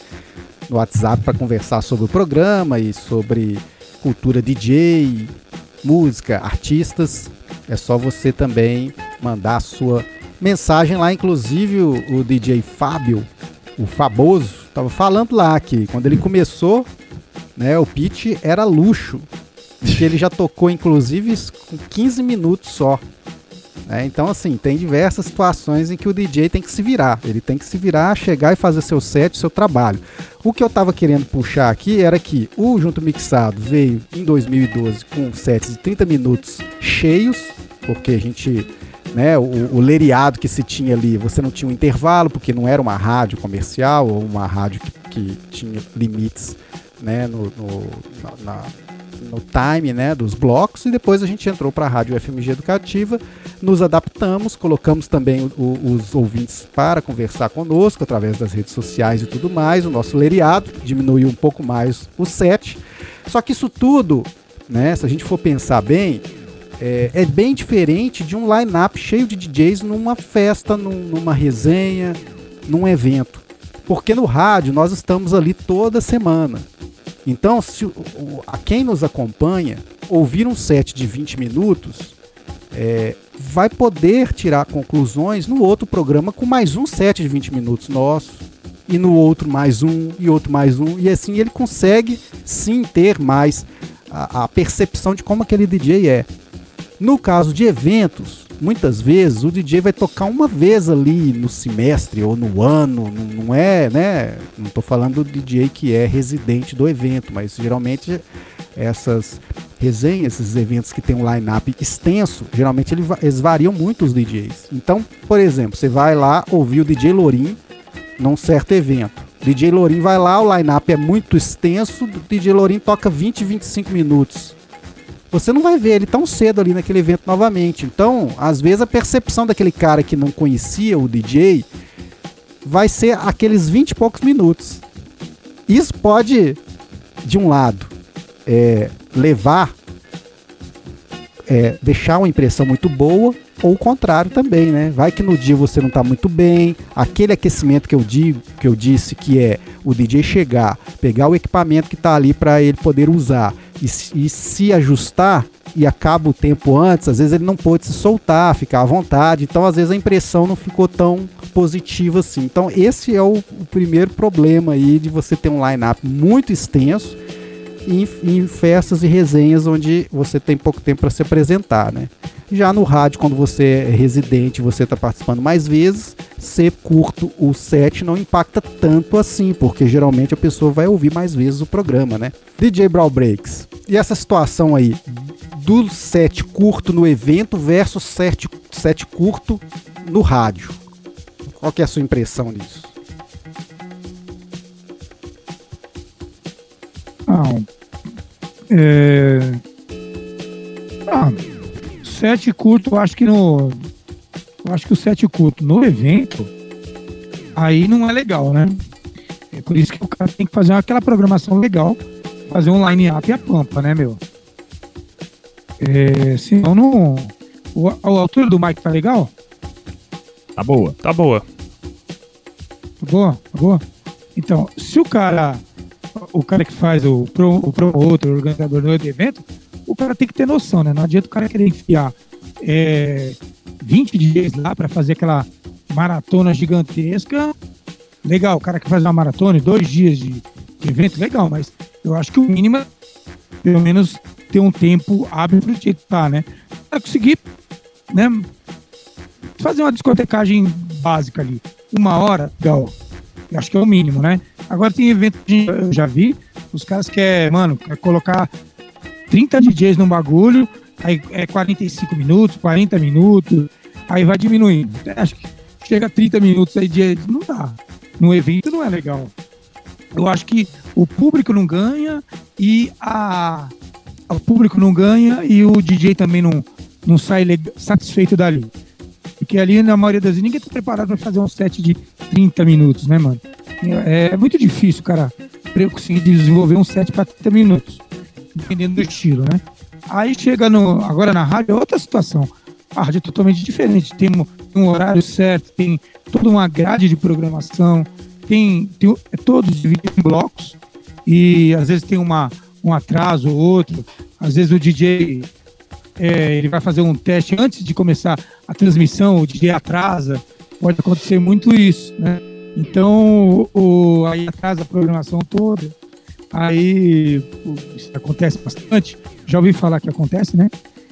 no WhatsApp para conversar sobre o programa e sobre cultura DJ, música, artistas. É só você também mandar a sua mensagem lá, inclusive o, o DJ Fábio, o Famoso, estava falando lá que quando ele começou, né, o pitch era luxo que ele já tocou, inclusive, com 15 minutos só. É, então, assim, tem diversas situações em que o DJ tem que se virar. Ele tem que se virar, chegar e fazer seu set, seu trabalho. O que eu estava querendo puxar aqui era que o Junto Mixado veio em 2012 com sets de 30 minutos cheios, porque a gente, né, o, o leriado que se tinha ali, você não tinha um intervalo, porque não era uma rádio comercial ou uma rádio que, que tinha limites né, no, no na, no time né, dos blocos e depois a gente entrou para a Rádio FMG Educativa, nos adaptamos, colocamos também o, os ouvintes para conversar conosco através das redes sociais e tudo mais, o nosso leriado diminuiu um pouco mais o set. Só que isso tudo, né, se a gente for pensar bem, é, é bem diferente de um line-up cheio de DJs numa festa, num, numa resenha, num evento. Porque no rádio nós estamos ali toda semana. Então, se a quem nos acompanha ouvir um set de 20 minutos, é, vai poder tirar conclusões no outro programa com mais um set de 20 minutos nosso, e no outro mais um, e outro mais um, e assim ele consegue sim ter mais a, a percepção de como aquele DJ é. No caso de eventos, muitas vezes o DJ vai tocar uma vez ali no semestre ou no ano, não, não é, né? Não estou falando do DJ que é residente do evento, mas geralmente essas resenhas, esses eventos que tem um line-up extenso, geralmente eles variam muito os DJs. Então, por exemplo, você vai lá ouvir o DJ Lorim num certo evento. DJ Lorim vai lá, o line-up é muito extenso, o DJ Lorim toca 20, 25 minutos você não vai ver ele tão cedo ali naquele evento novamente. Então, às vezes a percepção daquele cara que não conhecia o DJ vai ser aqueles 20 e poucos minutos. Isso pode, de um lado, é, levar, é, deixar uma impressão muito boa, ou o contrário também, né? Vai que no dia você não está muito bem, aquele aquecimento que eu digo, que eu disse que é o DJ chegar, pegar o equipamento que está ali para ele poder usar e, e se ajustar e acaba o tempo antes, às vezes ele não pôde se soltar, ficar à vontade. Então, às vezes a impressão não ficou tão positiva assim. Então, esse é o, o primeiro problema aí de você ter um line-up muito extenso em, em, festas e resenhas onde você tem pouco tempo para se apresentar, né? Já no rádio, quando você é residente, você está participando mais vezes, ser curto o set não impacta tanto assim, porque geralmente a pessoa vai ouvir mais vezes o programa, né? DJ Brawl Breaks. E essa situação aí do set curto no evento versus set, set curto no rádio. Qual que é a sua impressão disso? Não. É... Ah, set curto, eu acho que no. Eu acho que o set curto no evento, aí não é legal, né? É por isso que o cara tem que fazer aquela programação legal, fazer um line-up e a pampa, né, meu? É, senão não. O, a altura do Mike tá legal? Tá boa. Tá boa. Tá boa? Tá boa? Então, se o cara o cara que faz o, pro, o promotor, o organizador do evento, o cara tem que ter noção, né? Não adianta o cara querer enfiar é, 20 dias lá para fazer aquela maratona gigantesca. Legal, o cara que faz uma maratona, dois dias de, de evento, legal, mas eu acho que o mínimo é, pelo menos, ter um tempo hábil para editar, né? Para conseguir, né? Fazer uma discotecagem básica ali. Uma hora, legal. Acho que é o mínimo, né? Agora tem evento que eu já vi, os caras querem, mano, quer colocar 30 DJs num bagulho, aí é 45 minutos, 40 minutos, aí vai diminuindo. Acho que chega a 30 minutos aí de. Não dá. No evento não é legal. Eu acho que o público não ganha e a. O público não ganha e o DJ também não, não sai satisfeito dali. Porque ali, na maioria das vezes, ninguém tá preparado para fazer um set de 30 minutos, né, mano? É, é muito difícil, cara, pra eu conseguir desenvolver um set para 30 minutos, dependendo do estilo, né? Aí chega no. Agora na rádio é outra situação. A rádio é totalmente diferente. Tem um, um horário certo, tem toda uma grade de programação, tem, tem é todos divididos em blocos e às vezes tem uma, um atraso ou outro. Às vezes o DJ é, ele vai fazer um teste antes de começar a transmissão, o DJ atrasa, pode acontecer muito isso, né? Então, o, aí atrasa a programação toda. Aí isso acontece bastante. Já ouvi falar que acontece, né?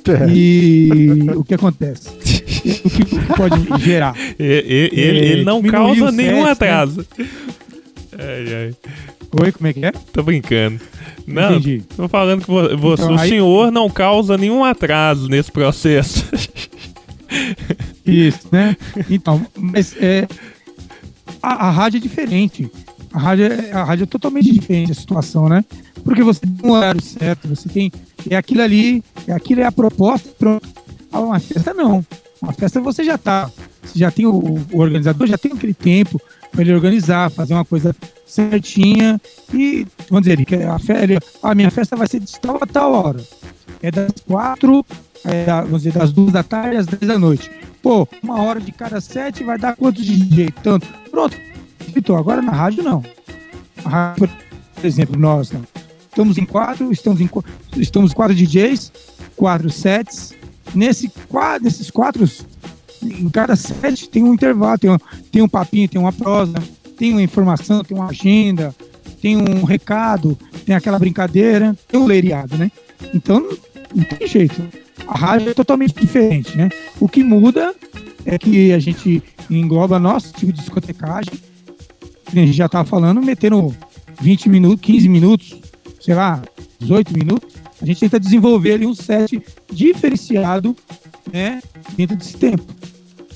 É. E o que acontece? o que pode gerar? Ele, ele, ele não causa nenhum né? atraso. Né? Ai, ai. Oi, como é que é? Tô brincando. Não, Entendi. tô falando que você, então, o aí... senhor não causa nenhum atraso nesse processo. Isso, né? Então, mas é, a, a rádio é diferente. A rádio é, a rádio é totalmente diferente a situação, né? Porque você tem um horário certo, você tem. É aquilo ali, é aquilo é a proposta, pronto. Ah, uma festa não. Uma festa você já tá. Você já tem o, o organizador, já tem aquele tempo para ele organizar, fazer uma coisa certinha e, vamos dizer, a, fe, a minha festa vai ser de tal a tal hora. É das quatro, é, vamos dizer, das duas da tarde às dez da noite. Pô, uma hora de cada sete vai dar quantos DJ? Tanto. Pronto. Vitor, agora na rádio não. A rádio, por exemplo, nós não. estamos em quatro, estamos em estamos quatro DJs, quatro sets. Nesse, quatro, nesses quatro, em cada set tem um intervalo, tem um, tem um papinho, tem uma prosa, tem uma informação, tem uma agenda, tem um recado, tem aquela brincadeira, tem um leiriado, né? Então, não tem jeito. A rádio é totalmente diferente, né? O que muda é que a gente engloba nosso tipo de discotecagem, a gente já estava falando, metendo 20 minutos, 15 minutos, sei lá, 18 minutos, a gente tenta desenvolver ali um set diferenciado, né, dentro desse tempo.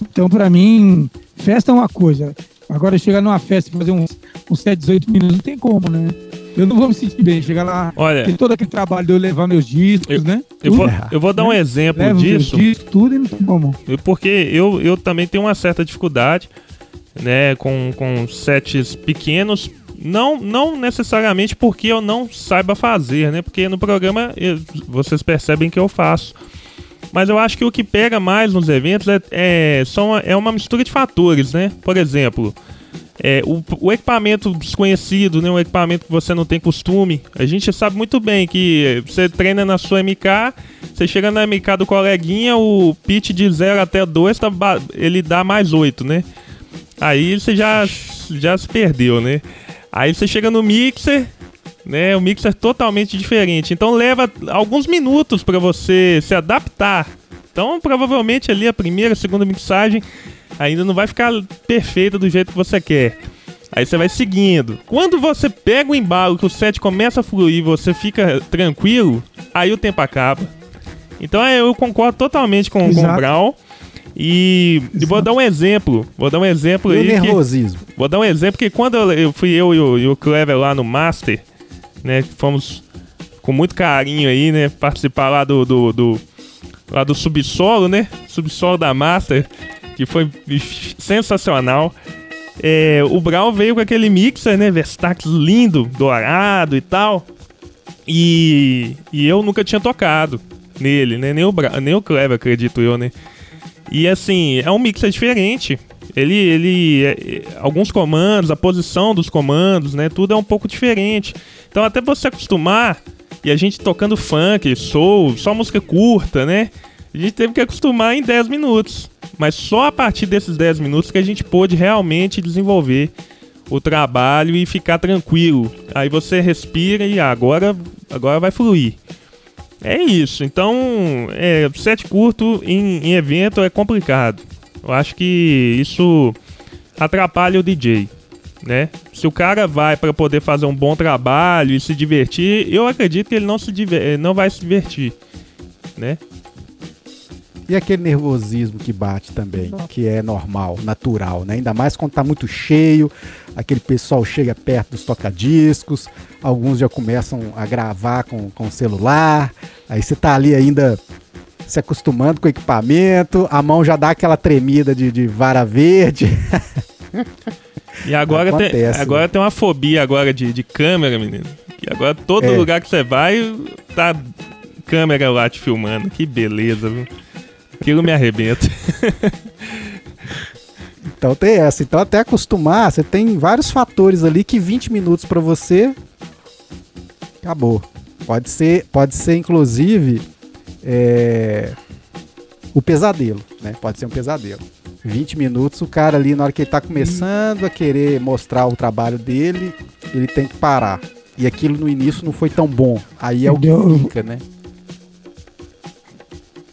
Então, para mim, festa é uma coisa, Agora chegar numa festa e fazer um, um 7, 18 minutos, não tem como, né? Eu não vou me sentir bem, chegar lá, Olha, tem todo aquele trabalho de eu levar meus discos, eu, né? Eu vou, eu vou dar um né? exemplo Levo disso. Discos, tudo e não tem como. Porque eu, eu também tenho uma certa dificuldade, né, com, com sets pequenos, não, não necessariamente porque eu não saiba fazer, né? Porque no programa eu, vocês percebem que eu faço. Mas eu acho que o que pega mais nos eventos é, é, uma, é uma mistura de fatores, né? Por exemplo, É, o, o, equipamento desconhecido, né, um equipamento que você não tem costume, a gente sabe muito bem que você treina na sua MK, você chega na MK do coleguinha, o pitch de 0 até 2, tá, ele dá mais 8, né? Aí você já, já se perdeu, né? Aí você chega no mixer, né? O mixer é totalmente diferente. Então leva alguns minutos para você se adaptar. Então provavelmente ali a primeira, a segunda mixagem ainda não vai ficar perfeita do jeito que você quer. Aí você vai seguindo. Quando você pega o embalo, que o set começa a fluir, você fica tranquilo, aí o tempo acaba. Então é, eu concordo totalmente com, com o Brown. E, e, vou dar um exemplo. Vou dar um exemplo e aí. nervosismo. Que, vou dar um exemplo que quando eu, eu fui eu e o, e o Clever lá no Master, né? Fomos com muito carinho aí, né? Participar lá do, do, do lá do subsolo, né? Subsolo da Master que foi sensacional. É, o Brown veio com aquele mixer, né? Verstax lindo, dourado e tal. E, e eu nunca tinha tocado nele, né? Nem o, Bra nem o Clever, acredito eu, né? E assim, é um mixer diferente. Ele, ele, é, é, alguns comandos, a posição dos comandos, né? Tudo é um pouco diferente. Então, até você acostumar, e a gente tocando funk, soul, só música curta, né? A gente teve que acostumar em 10 minutos. Mas só a partir desses 10 minutos que a gente pôde realmente desenvolver o trabalho e ficar tranquilo. Aí você respira e ah, agora, agora vai fluir. É isso. Então, é, set curto em, em evento é complicado. Eu acho que isso atrapalha o DJ. Né? Se o cara vai para poder fazer um bom trabalho e se divertir, eu acredito que ele não se diver não vai se divertir, né? E aquele nervosismo que bate também, que é normal, natural, né? Ainda mais quando tá muito cheio, aquele pessoal chega perto dos tocadiscos, alguns já começam a gravar com, com o celular, aí você tá ali ainda se acostumando com o equipamento, a mão já dá aquela tremida de, de vara verde. E agora, Acontece, tem, agora né? tem uma fobia agora de, de câmera, menino. Que agora todo é. lugar que você vai, tá câmera lá te filmando. Que beleza, viu? Aquilo me arrebenta. então tem essa. Então até acostumar, você tem vários fatores ali que 20 minutos para você acabou. Pode ser, pode ser inclusive é, o pesadelo, né? Pode ser um pesadelo. 20 minutos, o cara ali, na hora que ele tá começando a querer mostrar o trabalho dele, ele tem que parar. E aquilo no início não foi tão bom. Aí é o que fica, né?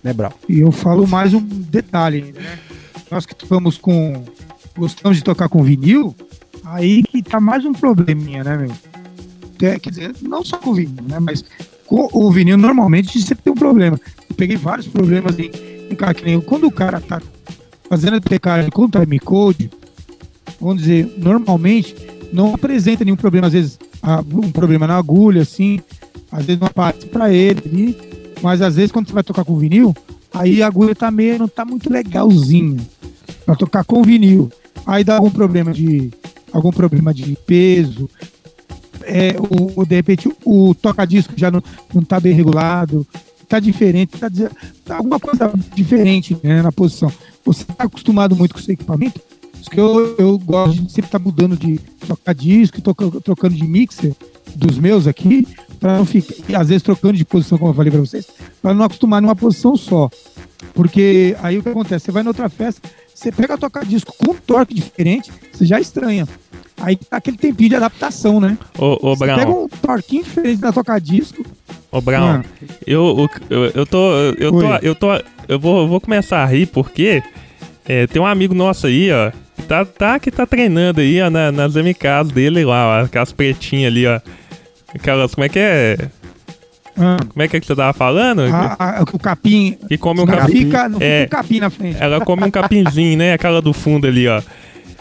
né, Brau? E eu falo mais um detalhe, né? Nós que tocamos com. gostamos de tocar com vinil, aí que tá mais um probleminha, né, meu? É, quer dizer, não só com vinil, né? Mas com o vinil normalmente sempre tem um problema. Eu peguei vários problemas em, em que nem quando o cara tá fazendo a teclagem com timecode, vamos dizer, normalmente não apresenta nenhum problema, às vezes um problema na agulha, assim, às vezes não aparece para ele, mas às vezes quando você vai tocar com vinil, aí a agulha tá meio, não tá muito legalzinho para tocar com vinil. Aí dá algum problema de algum problema de peso. É, o de repente o toca-disco já não, não tá bem regulado, tá diferente, tá, tá alguma coisa diferente né, na posição. Você tá acostumado muito com esse equipamento, isso que eu, eu gosto de sempre tá mudando de tocar disco e trocando de mixer dos meus aqui, para não ficar, às vezes trocando de posição, como eu falei para vocês, para não acostumar numa posição só. Porque aí o que acontece? Você vai noutra festa, você pega a tocar disco com um torque diferente, você já estranha. Aí tá aquele tempinho de adaptação, né? Ô, ô Brown. pega um torquinho diferente da tocar disco. Ô, Brown, ah. eu, eu, eu tô. Eu tô. Eu tô. Eu vou, vou começar a rir porque é, tem um amigo nosso aí, ó. Tá, tá que tá treinando aí, ó, na, nas MKs dele lá, ó, aquelas pretinhas ali, ó. Aquelas, como é que é? Ah. Como é que, é que você tava falando? Ah, ah, o capim. Que come um capim. Fica, não é, fica um capim na frente. Ela come um capinzinho, né? Aquela do fundo ali, ó.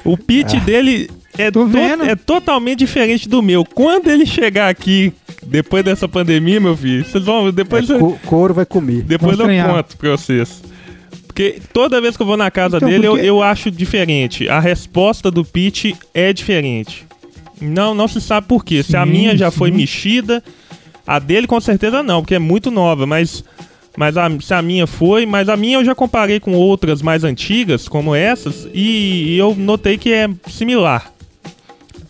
O pitch ah. dele é, to é totalmente diferente do meu. Quando ele chegar aqui, depois dessa pandemia, meu filho, vocês vão. Depois é, eu, couro vai comer. Depois Vamos eu conto pra vocês. Porque toda vez que eu vou na casa então, dele, porque... eu, eu acho diferente. A resposta do pitch é diferente. Não, não se sabe por quê. Sim, se a minha já sim. foi mexida, a dele com certeza não, porque é muito nova, mas mas a, se a minha foi, mas a minha eu já comparei com outras mais antigas, como essas, e, e eu notei que é similar.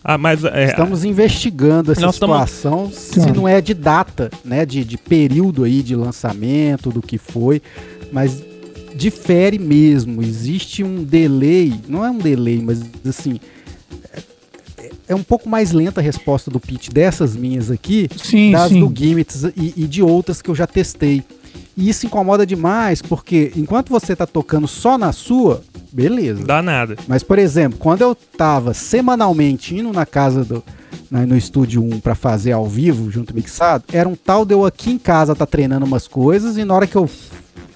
Ah, mas é, Estamos investigando essa Nós tamo- situação, se não é de data, né, de, de período aí de lançamento, do que foi, mas difere mesmo. Existe um delay, não é um delay, mas assim, é, é um pouco mais lenta a resposta do pitch dessas minhas aqui, Sim, das sim. do Gimmits e, e de outras que eu já testei. E isso incomoda demais, porque enquanto você tá tocando só na sua, beleza. dá nada. Mas, por exemplo, quando eu tava semanalmente indo na casa do. na- no estúdio 1 pra fazer ao vivo, junto mixado, era um tal de eu aqui em casa tá treinando umas coisas e na hora que eu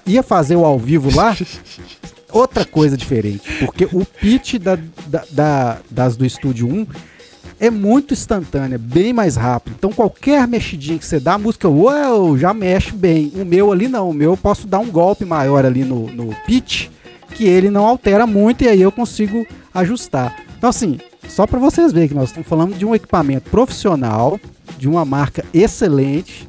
ia fazer o ao vivo lá, outra coisa diferente. Porque o pitch da, da- da- das do estúdio 1 é muito instantânea, bem mais rápido. Então qualquer mexidinha que você dá, a música uau, já mexe bem. O meu ali não, o meu eu posso dar um golpe maior ali no, no pitch, que ele não altera muito e aí eu consigo ajustar. Então assim, só para vocês verem que nós estamos falando de um equipamento profissional, de uma marca excelente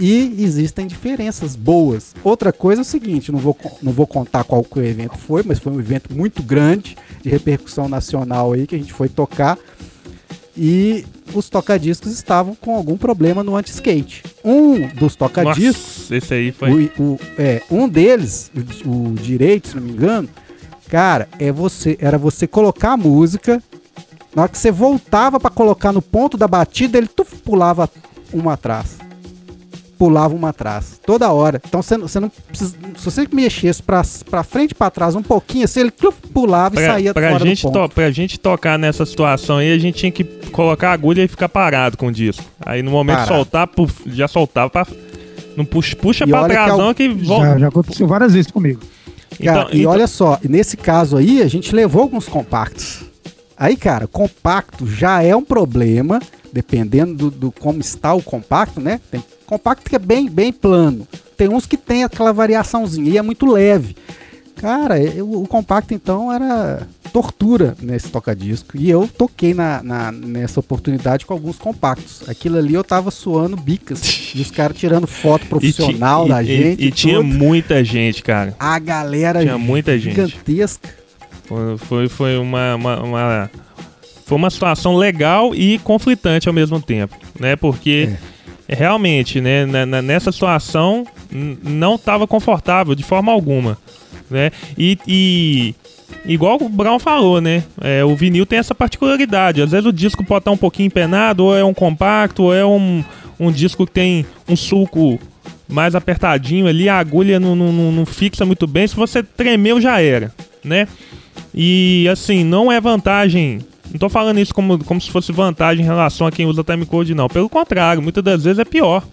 e existem diferenças boas. Outra coisa é o seguinte, não vou, não vou contar qual que o evento foi, mas foi um evento muito grande, de repercussão nacional aí, que a gente foi tocar. E os tocadiscos estavam com algum problema no anti-skate. Um dos tocadiscos, Nossa, esse aí foi. o, o- é, um deles, o, o direito, se não me engano, cara, é você, era você colocar a música, na hora que você voltava pra colocar no ponto da batida, ele tuf, pulava uma atrás. Pulava uma atrás, toda hora. Então você, não- você não precisa. Se você mexesse pra, pra frente e pra trás um pouquinho, assim, ele pulava e Pra, saía pra, fora gente do ponto. to, pra gente tocar nessa situação aí, a gente tinha que colocar a agulha e ficar parado com o disco. Aí no momento Parado. soltar, puf, já soltava pra. Não puxa, puxa E pra olha que trás, al- não, que volta. Já, já aconteceu várias vezes comigo. Cara, Então- e então- olha só, nesse caso aí, a gente levou alguns compactos. Aí, cara, compacto já é um problema, dependendo do, do como está o compacto, né? Tem compacto que é bem, bem plano. Tem uns que tem aquela variaçãozinha e é muito leve. Cara, eu- o compacto então era tortura nesse tocadisco. E eu toquei na, na- nessa oportunidade com alguns compactos. Aquilo ali eu tava suando bicas. e os caras tirando foto E profissional e- da e- gente. E, tinha tudo. muita gente, cara. A galera Tinha muita gente. gigantesca. Foi, foi, foi uma, uma, uma- foi uma situação legal e conflitante ao mesmo tempo, né? Porque realmente, né, na- na- nessa situação não estava confortável de forma alguma, né? E, e igual o Brown falou, né? é, o vinil tem essa particularidade. Às vezes o disco pode estar um pouquinho empenado, ou é um compacto, ou é um, um disco que tem um sulco mais apertadinho ali, a agulha não, não, não- não fixa muito bem. Se você tremeu, já era, né? E assim, não é vantagem. Não tô falando isso como, como se fosse vantagem em relação a quem usa timecode, não. Pelo contrário, muitas das vezes é pior.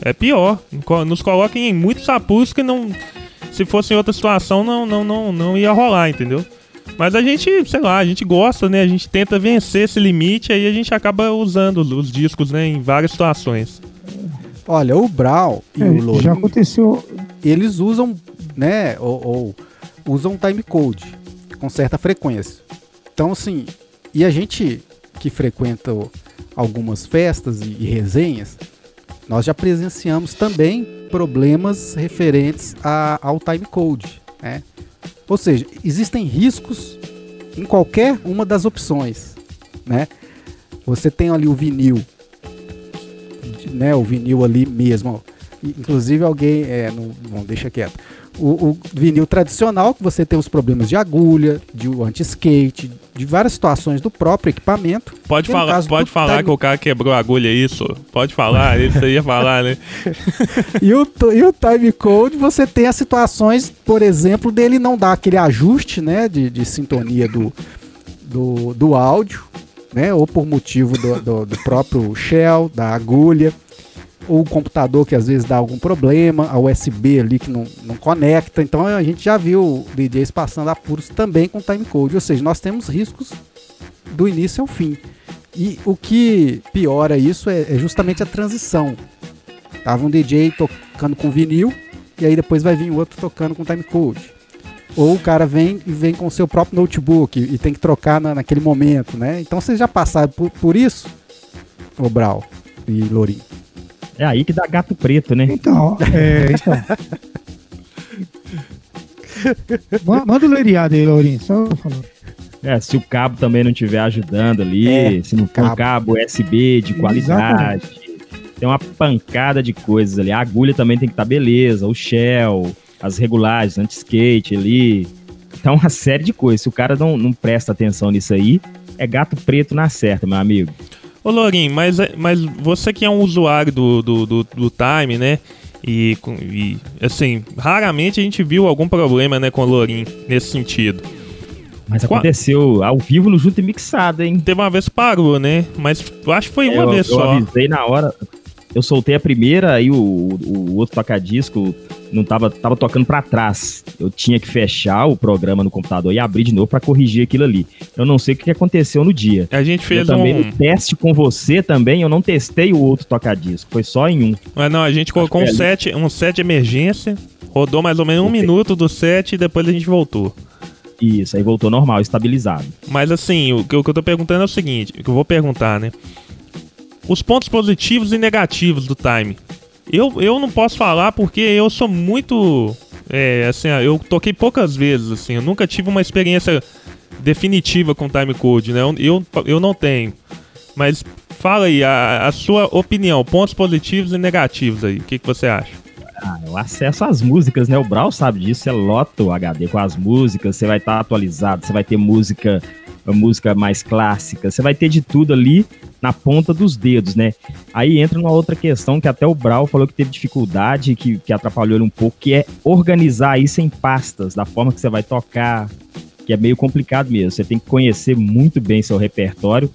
É pior. Nos coloquem em muitos apuros que não. Se fosse em outra situação, não, não, não, não ia rolar, entendeu? Mas a gente, sei lá, a gente gosta, né? A gente tenta vencer esse limite, aí a gente acaba usando os, os discos, né? Em várias situações. Olha, o Brau e É, o já Lourinho, aconteceu. eles usam, né, ou, ou usam timecode com certa frequência. Então, assim, e a gente que frequenta algumas festas e, e resenhas, nós já presenciamos também problemas referentes a- ao timecode, né? Ou seja, existem riscos em qualquer uma das opções, né? Você tem ali o vinil, né, o vinil ali mesmo. Inclusive alguém, é, não, não deixa quieto. O, o vinil tradicional, que você tem os problemas de agulha, de anti-skate, de várias situações do próprio equipamento. Pode falar, pode falar time- que o cara quebrou a agulha, é isso? Pode falar, isso aí ia falar, né? E o, e o time code, você tem as situações, por exemplo, dele não dar aquele ajuste, né, de, de sintonia do, do, do áudio, né, ou por motivo do, do, do próprio shell, da agulha, ou o computador que às vezes dá algum problema, a USB ali que não, não conecta. Então a gente já viu DJs passando apuros também com time code, ou seja, nós temos riscos do início ao fim. E o que piora isso é, é justamente a transição. Tava um DJ tocando com vinil e aí depois vai vir outro tocando com timecode. Ou o cara vem e vem com o seu próprio notebook e, tem que trocar na- naquele momento, né? Então vocês já passaram por, por isso, ô Brau e Lourinho. É aí que dá gato preto, né? Então, é, então. Ma- Manda o leiriado aí, Lourinho, só falando. É, se o cabo também não estiver ajudando ali, É, se não for cabo. um cabo USB de qualidade, tem uma pancada de coisas ali. A agulha também tem que estar beleza, o shell, as regulagens, anti-skate ali. Então, uma série de coisas. Se o cara não, não presta atenção nisso aí, é gato preto na certa, meu amigo. Ô Lorim, mas, mas você que é um usuário do, do, do, do Time, né? E, e, assim, raramente a gente viu algum problema né, com o Lorim nesse sentido. Mas aconteceu ao vivo no Junto e Mixado, hein? Teve uma vez que parou, né? Mas eu acho que foi uma eu, vez eu só. avisei na hora. Eu soltei a primeira, aí o, o, o outro toca-disco não tava, tava tocando pra trás. Eu tinha que fechar o programa no computador e abrir de novo pra corrigir aquilo ali. Eu não sei o que aconteceu no dia. A gente Eu fez também um. teste com você também, eu não testei o outro toca-disco. Foi só em um. Mas não, a gente colocou um é ali. set, um set de emergência, rodou mais ou menos um minuto do set e depois a gente voltou. Isso, aí voltou normal, estabilizado. Mas assim, o que, o que eu tô perguntando é o seguinte, o que eu vou perguntar, né? Os pontos positivos e negativos do time. Eu, eu não posso falar porque eu sou muito. É, assim, eu toquei poucas vezes, assim, eu nunca tive uma experiência definitiva com time code, né? Eu, eu, eu não tenho. Mas fala aí, a, a sua opinião, pontos positivos e negativos aí. O que, que você acha? Ah, o acesso às músicas, né? O Brau sabe disso, você lota o HD com as músicas, você vai estar atualizado, você vai ter música, música mais clássica, você vai ter de tudo ali na ponta dos dedos, né? Aí entra uma outra questão que até o Brau falou que teve dificuldade, que, que atrapalhou ele um pouco, que é organizar isso em pastas, da forma que você vai tocar, que é meio complicado mesmo. Você tem que conhecer muito bem seu repertório,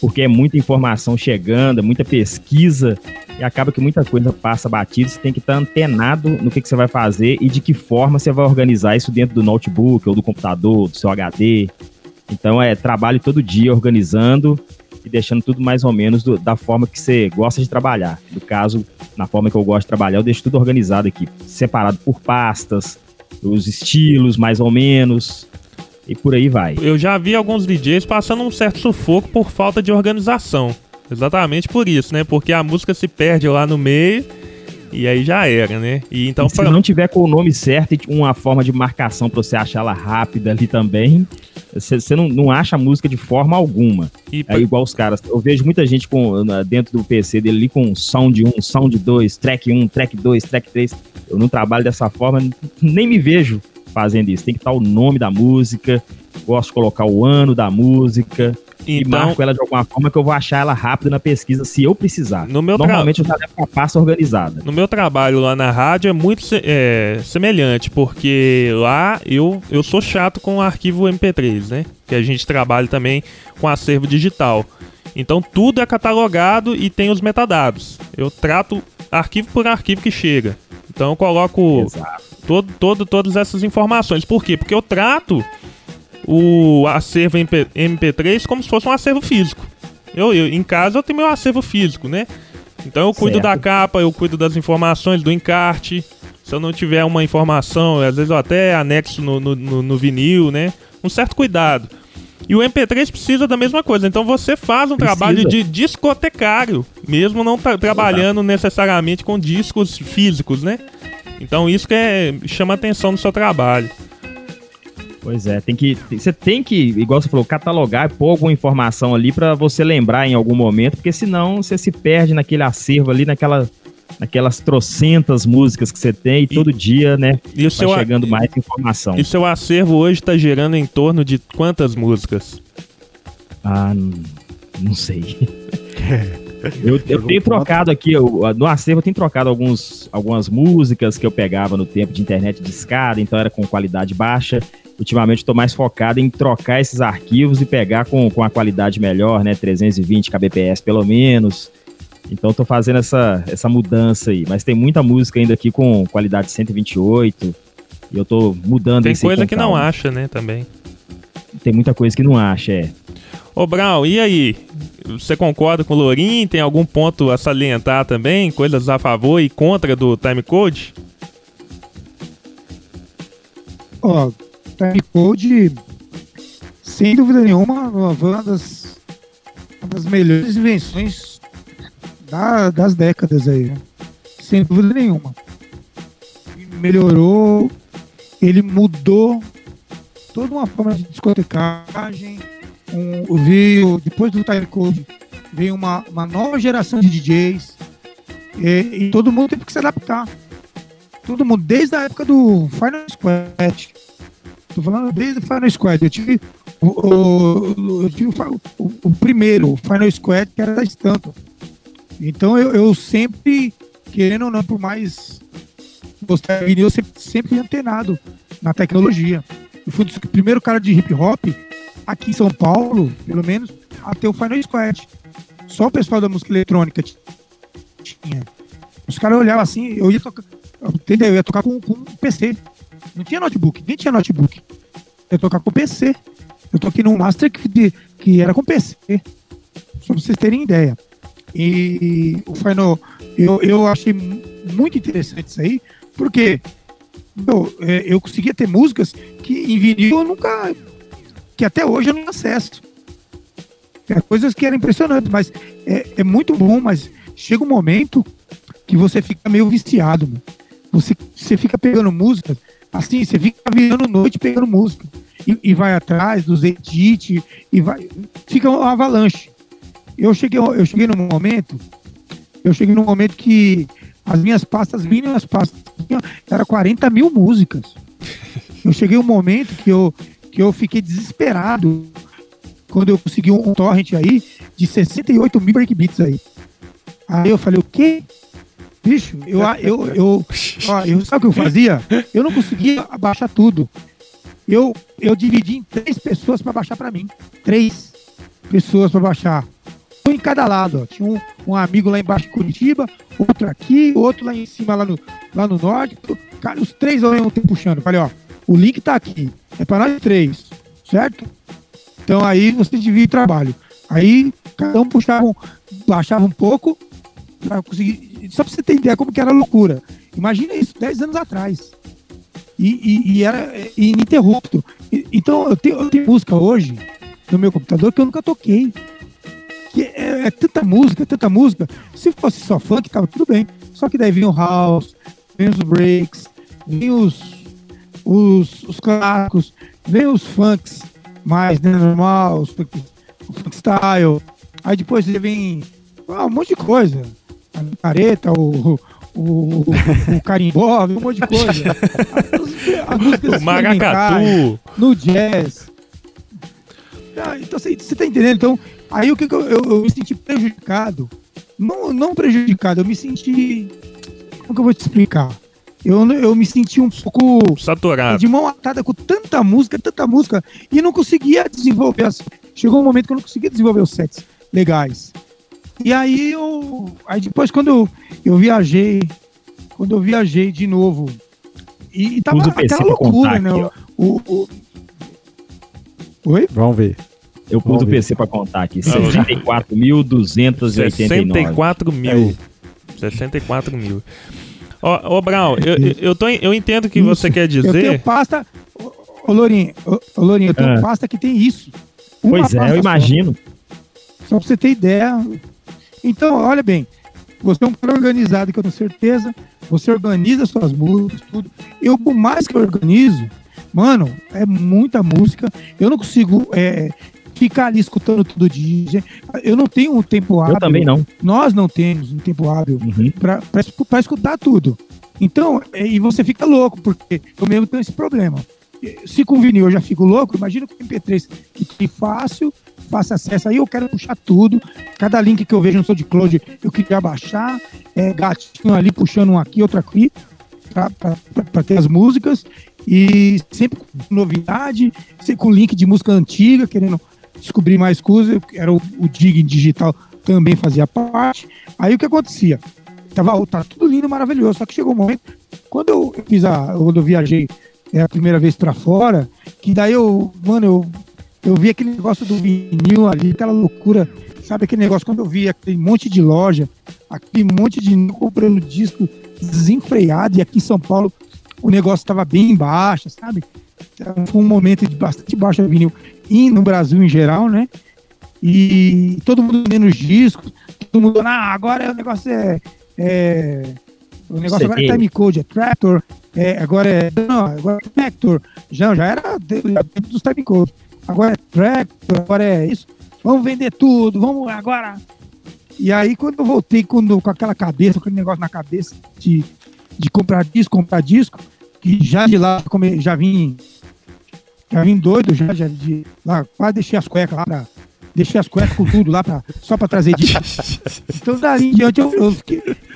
porque é muita informação chegando, é muita pesquisa, e acaba que muita coisa passa batida, você tem que estar antenado no que, que você vai fazer e de que forma você vai organizar isso dentro do notebook ou do computador, do seu HD. Então é trabalho todo dia organizando e deixando tudo mais ou menos do- da forma que você gosta de trabalhar. No caso, na forma que eu gosto de trabalhar, eu deixo tudo organizado aqui, separado por pastas, os estilos mais ou menos, e por aí vai. Eu já vi alguns DJs passando um certo sufoco por falta de organização. Exatamente por isso, né? Porque a música se perde lá no meio e aí já era, né? E então E se pra- não tiver com o nome certo e uma forma de marcação pra você achar ela rápida ali também, você, não, não acha a música de forma alguma. e É igual os caras. Eu vejo muita gente com, dentro do PC dele ali com sound 1, sound 2, track 1, track 2, track 3. Eu não trabalho dessa forma, nem me vejo fazendo isso. Tem que estar o nome da música, gosto de colocar o ano da música e então marco ela de alguma forma que eu vou achar ela rápido na pesquisa se eu precisar. no meu tra- Normalmente eu já levo a pasta organizada. no meu trabalho lá na rádio é muito é, semelhante, porque lá eu, eu sou chato com o arquivo MP3, né? Que a gente trabalha também com acervo digital. Então tudo é catalogado e tem os metadados. Eu trato arquivo por arquivo que chega. Então eu coloco todo, todo, todas essas informações. Por quê? Porque eu trato o acervo MP, MP3 como se fosse um acervo físico. Eu, eu- em casa eu tenho meu acervo físico, né? Então eu cuido Certo. da capa, eu cuido das informações, do encarte. Se eu não tiver uma informação, às vezes eu até anexo no, no, no- no vinil, né? Um certo cuidado. E o MP3 precisa da mesma coisa. Então você faz um Precisa. trabalho de discotecário, mesmo não tra- trabalhando necessariamente com discos físicos, né? Então isso que é, chama atenção no seu trabalho. Pois é, tem que. Você tem que, igual você falou, catalogar, pôr alguma informação ali pra você lembrar em algum momento, porque senão você se perde naquele acervo ali, naquela, naquelas trocentas músicas que você tem e, todo dia, né? E seu, chegando mais informação. e seu acervo hoje está gerando em torno de quantas músicas? Ah, não sei. Eu, eu tenho trocado aqui, eu- no acervo eu tenho trocado alguns, algumas músicas que eu pegava no tempo de internet de escada, então era com qualidade baixa. Ultimamente estou mais focado em trocar esses arquivos e pegar com, com a qualidade melhor, né? 320 kbps pelo menos. Então estou fazendo essa, essa mudança aí. Mas tem muita música ainda aqui com qualidade 128. E eu tô mudando Tem coisa que não acha, né, também. Tem muita coisa que não acha, é. Ô, Brown, e aí? Você concorda com o Lorim? Tem algum ponto a salientar também? Coisas a favor e contra do timecode? Ó, Timecode, sem dúvida nenhuma, uma das, uma das melhores invenções da- das décadas aí, né? Sem dúvida nenhuma. Melhorou, ele mudou toda uma forma de discotecagem. Um, veio, depois do Time Code, veio uma, uma nova geração de DJs. E, e, todo mundo teve que se adaptar. Todo mundo, desde a época do Final Squad. Tô falando desde o Final Squad. Eu tive o, o, eu tive o, o, primeiro, o Final Squad, que era da Stanton. Então eu, eu sempre, querendo ou não, por mais gostar de eu sempre, sempre antenado na tecnologia. Eu fui o primeiro cara de hip hop aqui em São Paulo, pelo menos, até o Final Squad. Só o pessoal da música eletrônica tinha. Os caras olhavam assim, eu ia tocar. Entendeu? Eu ia tocar com, com um PC. Não tinha notebook, nem tinha notebook. Eu tocar com PC. Eu toquei num Master que, que era com PC. Só pra vocês terem ideia. E o Final, eu, eu achei muito interessante isso aí, porque eu, é, eu conseguia ter músicas que em vinil eu nunca. que até hoje eu não acesso. É coisas que eram impressionantes, mas é, é muito bom, mas chega um momento que você fica meio viciado. Você, você fica pegando música, assim, você fica virando noite pegando música. E, e vai atrás dos edit, e vai. Fica uma avalanche. Eu cheguei, eu cheguei num momento, eu cheguei num momento que as minhas pastas, as pastas, era 40 mil músicas. Eu cheguei um momento que eu, que eu fiquei desesperado quando eu consegui um torrent aí de 68 mil breakbeats aí. Aí eu falei, o quê? Bicho, eu, eu, eu, eu sabe o que eu fazia? Eu não conseguia baixar tudo. Eu, eu dividi em três pessoas para baixar para mim. Três pessoas para baixar um em cada lado. Ó. Tinha um, um, amigo lá embaixo em Curitiba, outro aqui, outro lá em cima, lá no, lá no norte. Cara, os três ao mesmo tempo puxando. Falei, ó, o link tá aqui. É para nós três, certo? Então aí você divide o trabalho. Aí cada um puxava, um, baixava um pouco para conseguir. Só para você ter ideia como que era loucura. Imagina isso, 10 anos atrás. E, e, e era ininterrupto. E, então eu tenho, eu tenho música hoje no meu computador que eu nunca toquei que é, é, tanta música, tanta música. Se fosse só funk, tava tudo bem. Só que daí vem o house, vem os breaks, vem os, os, os clássicos, vem os funks mais né, normal, os o funk style. Aí depois vem ah, um monte de coisa. A careta, o, o, o, carimbó, um monte de coisa. As, as músicas o maracatu. No jazz. Ah, então você, você tá entendendo? Então, Aí o que, que eu, eu, eu, me senti prejudicado? Não, não prejudicado, eu me senti. Como que eu vou te explicar? Eu, eu me senti um pouco. Saturado. De mão atada com tanta música, tanta música, e não conseguia desenvolver. As... Chegou um momento que eu não conseguia desenvolver os sets legais. E aí eu. Aí depois, quando eu, eu viajei, quando eu viajei de novo, e, e tava aquela loucura, né? Aqui, o, o... Oi? Vamos ver. Eu pus o PC para contar aqui. 64.289. 64 mil. 64 mil. Ó, ô, Brown, eu, eu, tô, eu entendo o que isso. você quer dizer. Eu tenho pasta. Ô, Lourinho, ô, Lourinho, eu tenho ah. pasta que tem isso. Uma pois é, eu imagino. Só, só pra você ter ideia. Então, olha bem. Você é um cara organizado, que eu tenho certeza. Você organiza suas músicas, tudo. Eu, por mais que eu organizo, mano, é muita música. Eu não consigo é, ficar ali escutando todo dia. Eu não tenho um tempo hábil. Eu também não. Nós não temos um tempo hábil uhum. para escutar tudo. Então, é, e você fica louco, porque eu mesmo tenho esse problema. Se com vinil eu já fico louco, imagina com MP3 que tem fácil, fácil acesso. Aí eu quero puxar tudo. Cada link que eu vejo no SoundCloud eu queria baixar. É, gatinho ali puxando um aqui, outro aqui, para ter as músicas. E sempre com novidade, sempre com link de música antiga, querendo descobri mais coisas, era o, o Dig digital também fazia parte. Aí o que acontecia? Tava, tá tudo lindo, maravilhoso, só que chegou um momento, quando eu fiz a, quando eu viajei é, a primeira vez para fora, que daí eu, mano, eu, eu vi aquele negócio do vinil ali, aquela loucura, sabe aquele negócio, quando eu vi aquele monte de loja, aquele monte de comprando disco desenfreado, e aqui em São Paulo o negócio estava bem baixo, sabe? Foi um momento de bastante baixa vinil e no Brasil em geral, né? E todo mundo vendendo os discos, todo mundo, ah, agora o negócio é. é o negócio agora é time code, é Tractor, É, agora é. Não, agora é Tractor. Já, já era tempo dos time code. Agora é Tractor, agora é isso. Vamos vender tudo, vamos agora. E aí, quando eu voltei quando, com aquela cabeça, com aquele negócio na cabeça de, de comprar disco, comprar disco, que já de lá já vim. Já vim doido, já, já de lá, quase deixei as cuecas lá pra. Deixei as cuecas com tudo lá pra, só pra trazer disco. Então, dali em diante, eu, eu,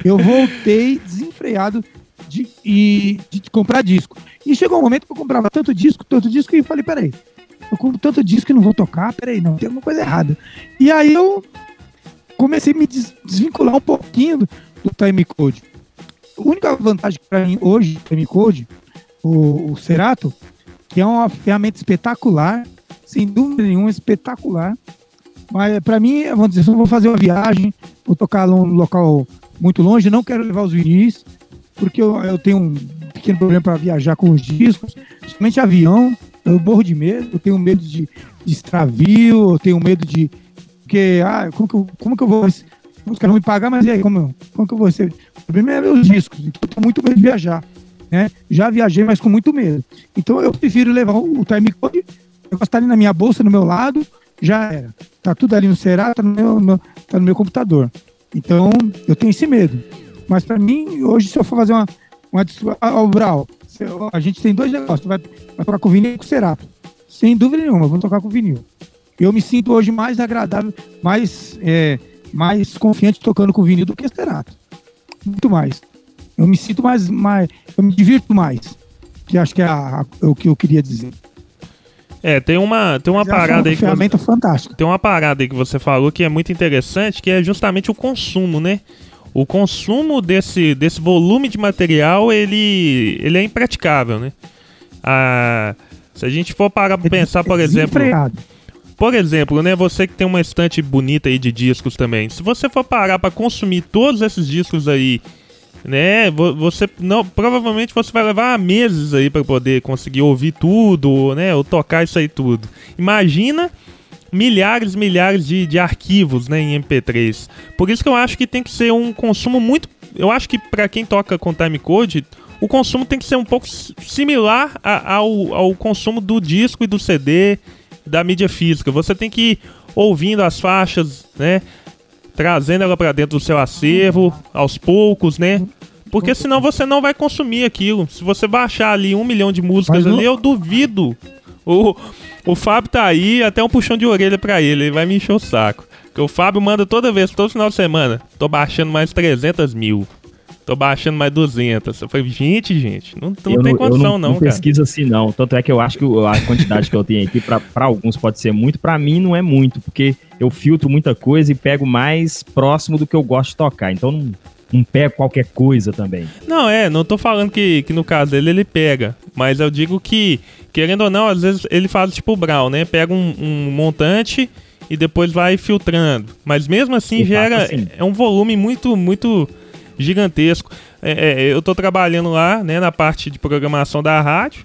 eu voltei desenfreado de, e, de comprar disco. E chegou um momento que eu comprava tanto disco, tanto disco, e falei, peraí, eu compro tanto disco e não vou tocar, peraí, não, tem alguma coisa errada. E aí eu comecei a me desvincular um pouquinho do, do time code. A única vantagem para mim hoje time code, o, o Cerato, que é uma ferramenta espetacular, sem dúvida nenhuma, espetacular. Mas para mim, vamos dizer, se eu vou fazer uma viagem, vou tocar num local muito longe, não quero levar os vinis, porque eu, eu tenho um pequeno problema para viajar com os discos, principalmente avião, eu morro de medo, eu tenho medo de, de extravio, eu tenho medo de. Porque, ah, como que eu, como que eu vou. Os caras vão me pagar, mas e aí, como, como que eu vou ser? O problema é os discos, então eu tenho muito medo de viajar. Né? Já viajei, mas com muito medo. Então eu prefiro levar o time code, eu ali na minha bolsa, no meu lado, já era. Tá tudo ali no Será, tá no meu, no, tá no meu computador. Então eu tenho esse medo. Mas para mim, hoje, se eu for fazer uma. uma ah, Brau, a gente tem dois negócios. Vai, vai tocar com vinil e com Cerato. Sem dúvida nenhuma, vamos tocar com vinil. Eu me sinto hoje mais agradável, mais, é, mais confiante tocando com vinil do que Cerato. Muito mais. Eu me sinto mais, mais. Eu me divirto mais. Que acho que é a, a, o que eu queria dizer. É, tem uma, tem uma parada aí que ferramenta você, fantástica. Tem uma parada aí que você falou que é muito interessante, que é justamente o consumo, né? O consumo desse, desse volume de material ele, ele é impraticável, né? Ah, se a gente for parar para pensar, por exemplo, por exemplo, né, você que tem uma estante bonita aí de discos também, se você for parar para consumir todos esses discos aí, né, você não, provavelmente você vai levar meses aí para poder conseguir ouvir tudo, né, ou tocar isso aí tudo. Imagina milhares e milhares de, de arquivos né, em MP3. Por isso que eu acho que tem que ser um consumo muito. Eu acho que para quem toca com timecode, o consumo tem que ser um pouco similar a, ao, ao consumo do disco e do CD, da mídia física. Você tem que ir ouvindo as faixas, né? Trazendo ela para dentro do seu acervo, aos poucos, né? Porque senão você não vai consumir aquilo. Se você baixar ali um milhão de músicas ali, eu duvido. O, o Fábio tá aí, até um puxão de orelha pra ele, ele vai me encher o saco. Porque o Fábio manda toda vez, todo final de semana. Tô baixando mais 300 mil. Tô baixando mais 200. Eu falei, gente, gente, não, não tem condição, não, não, não cara. pesquisa assim, não. Tanto é que eu acho que a quantidade que eu tenho aqui, pra alguns pode ser muito, pra mim não é muito, porque eu filtro muita coisa e pego mais próximo do que eu gosto de tocar. Então não, não pego qualquer coisa também. Não, é, não tô falando que, que no caso dele ele pega, mas eu digo que querendo ou não, às vezes ele faz tipo o Brown, né? Pega um, um montante e depois vai filtrando. Mas mesmo assim gera assim. é um volume muito muito gigantesco. É, é, eu estou trabalhando lá, né, na parte de programação da rádio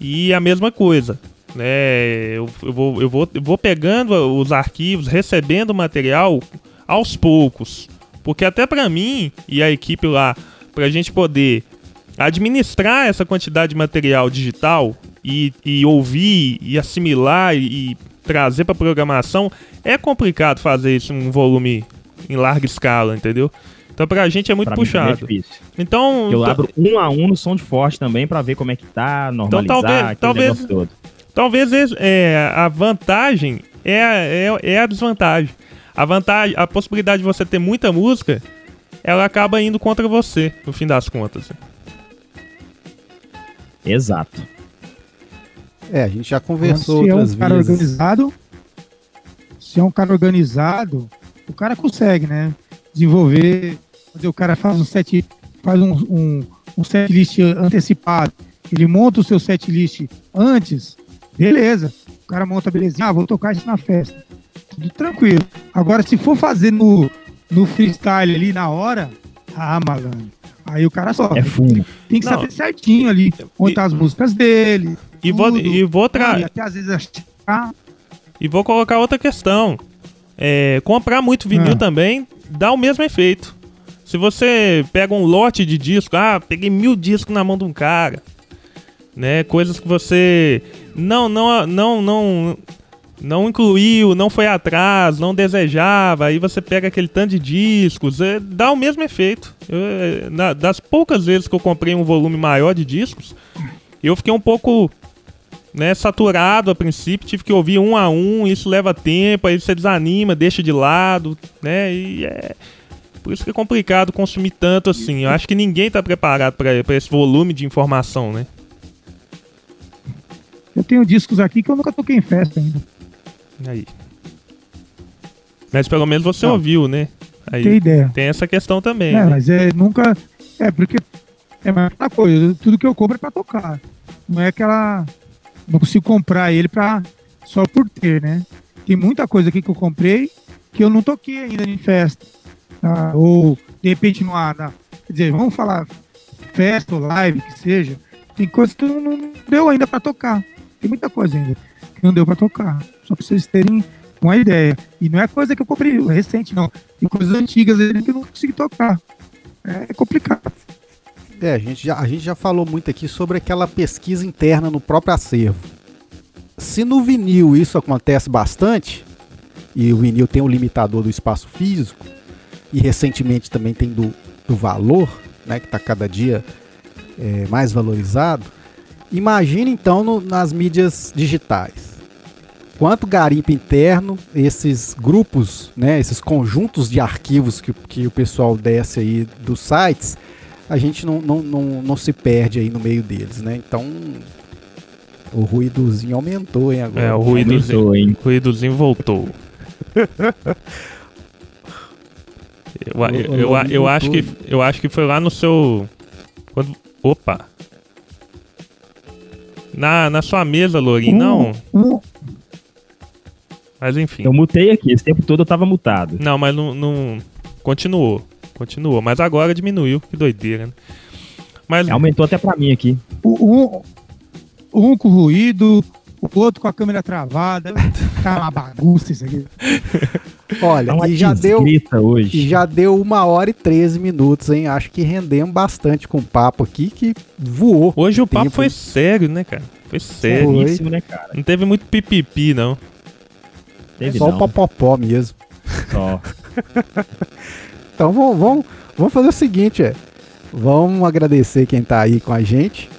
e a mesma coisa. Né, eu, eu, vou, eu, vou, eu vou pegando os arquivos, recebendo o material aos poucos. Porque até para mim e a equipe lá, para a gente poder administrar essa quantidade de material digital e, e ouvir e assimilar e, e trazer para programação, é complicado fazer isso em um volume em larga escala, entendeu? Então pra gente é muito pra puxado. É então eu abro um a um no som de forte também para ver como é que tá, normalizar então, talvez, talvez, todo. Talvez é, a vantagem é, é, é a desvantagem. A vantagem, a possibilidade de você ter muita música, ela acaba indo contra você, no fim das contas. Exato. É, a gente já conversou se outras é um cara vezes. organizado, se é um cara organizado, o cara consegue, né? Desenvolver, fazer o cara faz um set, faz um, um, um set list antecipado, ele monta o seu set list antes, beleza. O cara monta, beleza, ah, vou tocar isso na festa. Tudo tranquilo. Agora, se for fazer no, no freestyle ali na hora, ah, malandro. Aí o cara só. É fumo. Tem que Não. saber certinho ali onde tá as músicas dele, e vou, e vou tra... até às vezes ah. E vou colocar outra questão. É, comprar muito vinil ah. também dá o mesmo efeito. Se você pega um lote de disco, ah, peguei mil discos na mão de um cara, né? Coisas que você não, não, não, não, não incluiu, não foi atrás, não desejava, aí você pega aquele tanto de discos, é, dá o mesmo efeito. Eu, é, na, das poucas vezes que eu comprei um volume maior de discos, eu fiquei um pouco né, saturado a princípio, tive que ouvir um a um, isso leva tempo, aí você desanima, deixa de lado, né? E é por isso que é complicado consumir tanto assim. Eu acho que ninguém está preparado para esse volume de informação, né? Eu tenho discos aqui que eu nunca toquei em festa ainda. Aí. Mas pelo menos você Não. ouviu, né? Aí tem ideia. Tem essa questão também. É, né? mas é nunca. É, porque é mais uma coisa, tudo que eu compro é pra tocar. Não é aquela não consigo comprar ele pra, só por ter, né? Tem muita coisa aqui que eu comprei que eu não toquei ainda em festa. Tá? Ou, de repente, não há. Quer dizer, vamos falar festa ou live, que seja. Tem coisas que não, não deu ainda para tocar. Tem muita coisa ainda que não deu para tocar. Só pra vocês terem uma ideia. E não é coisa que eu comprei recente, não. Tem coisas antigas aí que eu não consegui tocar. É complicado. É, a gente, já, a gente já falou muito aqui sobre aquela pesquisa interna no próprio acervo. Se no vinil isso acontece bastante, e o vinil tem o limitador do espaço físico, e recentemente também tem do, do valor, né, que está cada dia é, mais valorizado, imagine então no, nas mídias digitais. Quanto garimpo interno, esses grupos, né, esses conjuntos de arquivos que, que o pessoal desce aí dos sites, a gente não, não, não, não se perde aí no meio deles, né? Então, o ruídozinho aumentou, hein, agora. É, o ruídozinho, aumentou, hein? O ruídozinho voltou. eu, eu, eu, eu, acho que, eu acho que foi lá no seu... Quando, opa! Na, na sua mesa, Lourinho, não? Mas enfim. Eu mutei aqui, esse tempo todo eu tava mutado. Não, mas não... não... Continuou. Continuou, mas agora diminuiu, que doideira, né? Mas... Aumentou até pra mim aqui. Um, um com ruído, o outro com a câmera travada. tá uma bagunça isso aqui. Olha, e já deu hoje. E já deu uma hora e 13 minutos, hein? Acho que rendemos bastante com o papo aqui, que voou. Hoje o tempo. papo foi sério, né, cara? Foi sério. né, cara? Não teve muito pipipi, não. Teve Só não. o popopó mesmo. Só. Então vamos, vamos, vamos fazer o seguinte, é. Vamos agradecer quem está aí com a gente.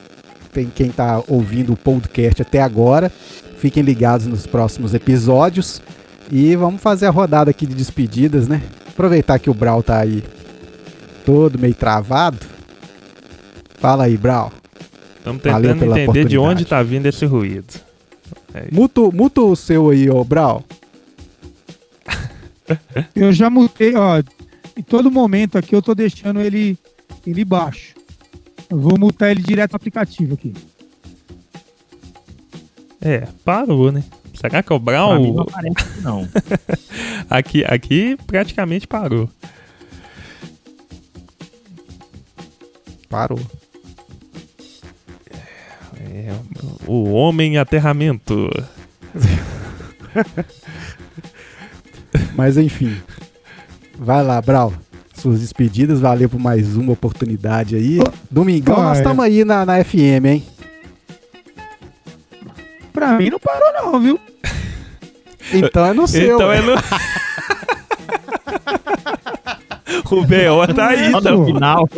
Tem quem está ouvindo o podcast até agora. Fiquem ligados nos próximos episódios. E vamos fazer a rodada aqui de despedidas, né? Aproveitar que o Brau tá aí todo meio travado. Fala aí, Brau. Estamos tentando entender de onde tá vindo esse ruído. É muto, muto o seu aí, ô Brau. Eu já mutei, ó em todo momento aqui eu tô deixando ele, ele baixo. Eu vou multar ele direto no aplicativo aqui. É, parou, né? Será que é o Brown? não aparece, não. aqui, aqui praticamente parou. Parou. É, o homem aterramento. Mas enfim. Vai lá, Brau. Suas despedidas, valeu por mais uma oportunidade aí. Domingão, nós estamos aí na, na FM, hein? Pra mim não parou, não, viu? Então é no seu. Então é no. o B.O. tá aí, tá no final.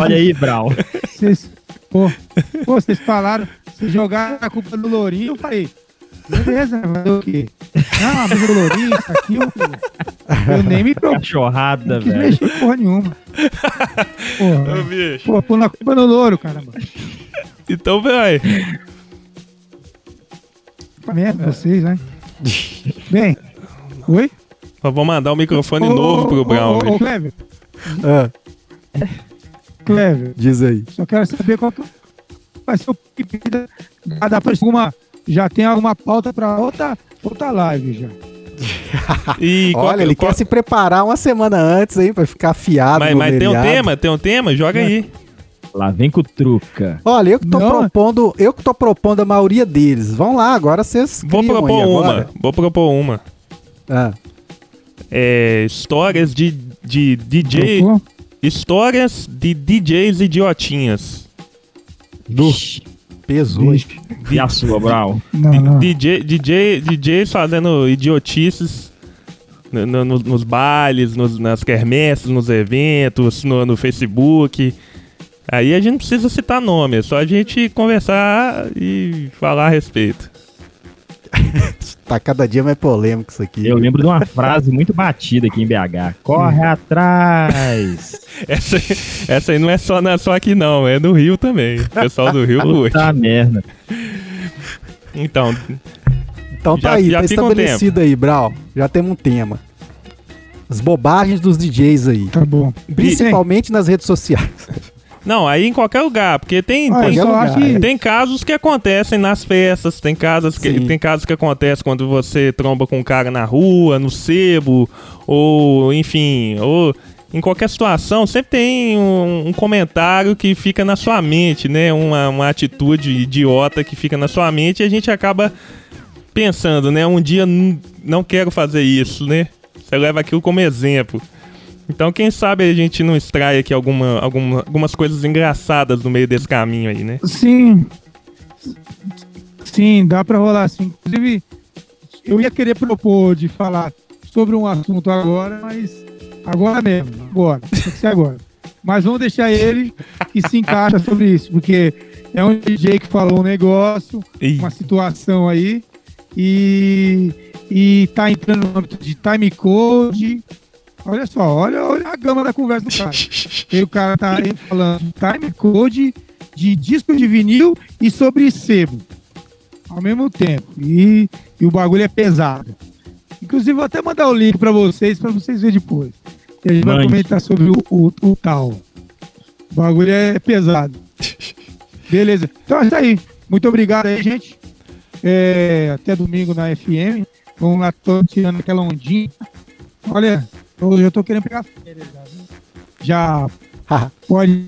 Olha aí, Brau. Vocês, pô, pô, vocês falaram, vocês jogaram a culpa no Lourinho, eu falei, Beleza, mas o quê? Ah, mas o Lourinho, isso aqui, eu, eu nem me preocupo. Cachorrada, velho. Não mexer porra nenhuma. Porra, Ô, bicho. Pô, pô na culpa no louro, caramba. Então, velho. Merda, vocês, né? Bem, oi? vou mandar o um microfone ô, novo pro Brown. Ô, ô, Clever. Ah. Clever. Diz aí. Só quero saber qual que vai ser o pedido da pra alguma já tem alguma pauta para outra, outra live já. e Olha, qual, ele qual... quer se preparar uma semana antes aí para ficar afiado. Mas, mas tem um tema, tem um tema, joga é. aí. Lá vem com truca. Olha, eu que tô Não. propondo, eu que tô propondo a maioria deles. Vão lá, agora vocês Vou propor uma, agora. vou propor uma. Ah. é, histórias de, de DJ. Histórias de DJs idiotinhas. Do peso hoje. E a sua, Brau? Não. DJ, DJ, DJs fazendo idiotices no- no- no- nos bailes, nos- nas quermesses, nos eventos, no, no Facebook. Aí a gente não precisa citar nome, é só a gente conversar e falar a respeito. Tá cada dia mais polêmico isso aqui. Eu lembro de uma frase muito batida aqui em BH. Corre atrás! Essa, essa aí não é só, na, só aqui não, é no Rio também. O pessoal do Rio curte. Puta merda. Então, Então tá Já- aí, já tá fica um estabelecido aí, Brau. Já temos um tema. As bobagens dos DJs aí. Tá bom. Principalmente nas redes sociais. Não, aí em qualquer lugar, porque tem, Ah, tem, que- tem casos que acontecem nas festas, tem casos que, Sim. tem casos que acontecem quando você tromba com um cara na rua, no sebo, ou enfim, ou em qualquer situação, sempre tem um, um comentário que fica na sua mente, né? Uma, uma atitude idiota que fica na sua mente e a gente acaba pensando, né? Um dia não quero fazer isso, né? Você leva aquilo como exemplo. Então, quem sabe a gente não extrai aqui alguma, alguma, algumas coisas engraçadas no meio desse caminho aí, né? Sim. Sim, dá pra rolar sim. Inclusive, eu ia querer propor de falar sobre um assunto agora, mas agora mesmo, agora, tem que ser agora. Mas vamos deixar ele que se encaixa sobre isso, porque é um DJ que falou um negócio, Ih, uma situação aí, e, e tá entrando no âmbito de time code. Olha só, olha, olha a gama da conversa do cara. E o cara tá aí falando time code, de disco de vinil e sobre sebo. Ao mesmo tempo. E, e o bagulho é pesado. Inclusive, vou até mandar o link pra vocês, pra vocês verem depois. E a gente vai Mande. comentar sobre o, o, o tal. O bagulho é pesado. Beleza. Então é isso aí. Muito obrigado aí, gente. É, até domingo na FM. Vamos lá, tô tirando aquela ondinha. Olha, eu tô querendo pegar férias já. viu? Já pode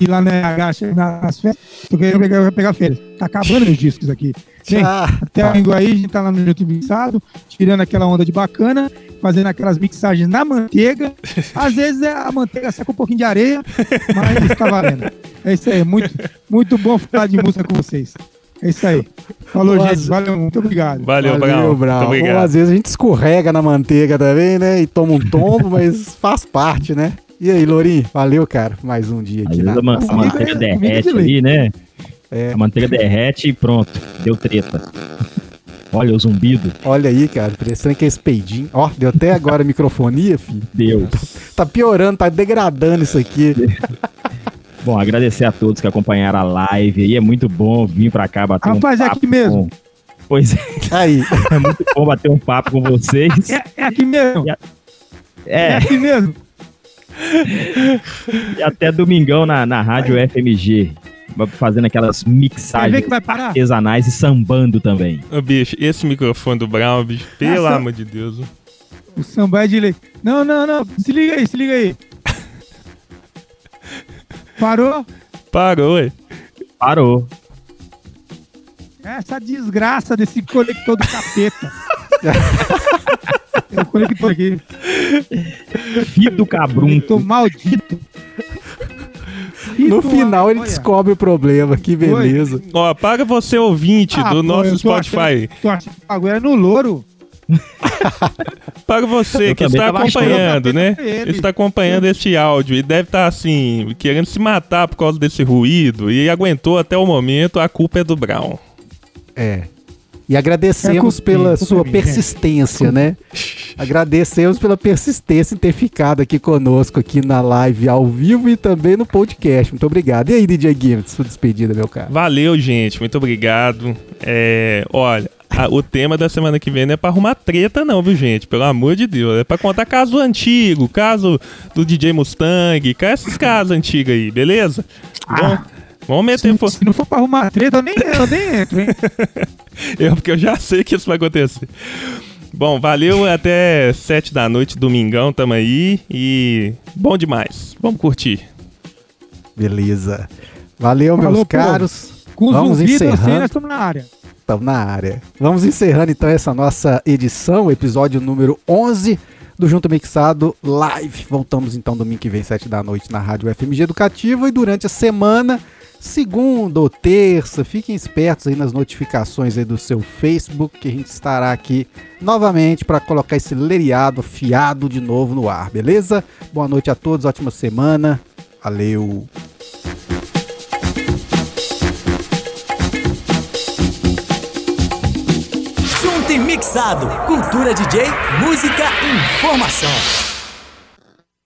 ir lá na RH nas férias. Tô querendo pegar, pegar férias. Tá acabando meus discos aqui. Gente, Ah, até aí, a gente tá lá no YouTube mixado, tirando aquela onda de bacana, fazendo aquelas mixagens na manteiga. Às vezes é, a manteiga seca um pouquinho de areia, mas tá valendo. É isso aí, muito, muito bom falar de música com vocês. É isso aí. Falou, Boas- gente. Valeu, muito obrigado. valeu, Valeu, Brau. Brau. Muito Ou obrigado. às vezes a gente escorrega na manteiga também, né? E toma um tombo, mas faz parte, né? E aí, Lourinho? Valeu, cara. Mais um dia aqui na. a, man- a manteiga é- derrete ali, né? É. A manteiga derrete e pronto. Deu treta. Olha o zumbido. Olha aí, cara. Parecendo que é esse peidinho. Ó, deu até agora a microfonia, filho. Deus. Tá piorando, tá degradando isso aqui. Bom, agradecer a todos que acompanharam a live aí. É muito bom vir pra cá bater Rapaz, um é papo. aqui mesmo. com- Pois é, Aí. é muito bom bater um papo com vocês. É, é aqui mesmo. É É, aqui mesmo. e até domingão na, na rádio FMG. Fazendo aquelas mixagens artesanais e sambando também. Ô, bicho, esse microfone do Brown, bicho, pelo Essa- amor de Deus. O samba é de lei. Não, não, não. Se liga aí, se liga aí. Parou? Parou, ué. Parou. Essa desgraça desse conector do capeta. é o conector aqui. Fio do cabrunco. Conector maldito. No final ele olha. descobre o problema. Que beleza. Ó, paga você ouvinte Ah, do pô, nosso tô Spotify. achando- Tô achando que o bagulho é no louro. Para você Eu que também está acompanhando, né? Ele. Está acompanhando este áudio e deve estar assim, querendo se matar por causa desse ruído e aguentou até o momento, a culpa é do Brown. É. E agradecemos É pela sua persistência, né? Agradecemos pela persistência em ter ficado aqui conosco aqui na live ao vivo e também no podcast. Muito obrigado. E aí, DJ Gimmett, sua despedida, meu cara. Valeu, gente. Muito obrigado. É, olha, a- o tema da semana que vem não é pra arrumar treta, não, viu, gente? Pelo amor de Deus. É pra contar caso antigo, caso do DJ Mustang, esses casos antigos aí, beleza? Bom, vamos meter Se, fo- se não for pra arrumar treta, eu nem, eu nem entro, hein? Eu, porque eu já sei que isso vai acontecer. Bom, valeu até sete da noite, domingão, tamo aí. E bom demais. Vamos curtir. Beleza. Valeu, meus Falou, pô. caros. Com Vamos zumbido assim, encerrando. nós estamos na área. Estamos na área. Vamos encerrando então essa nossa edição, episódio número 11 do Junto Mixado Live. Voltamos então domingo que vem, 7 da noite, na Rádio FMG Educativa. E durante a semana, segunda ou terça, fiquem espertos aí nas notificações aí do seu Facebook, que a gente estará aqui novamente para colocar esse leriado fiado de novo no ar, beleza? Boa noite a todos, ótima semana. Valeu! Mixado. Cultura DJ, música e informação.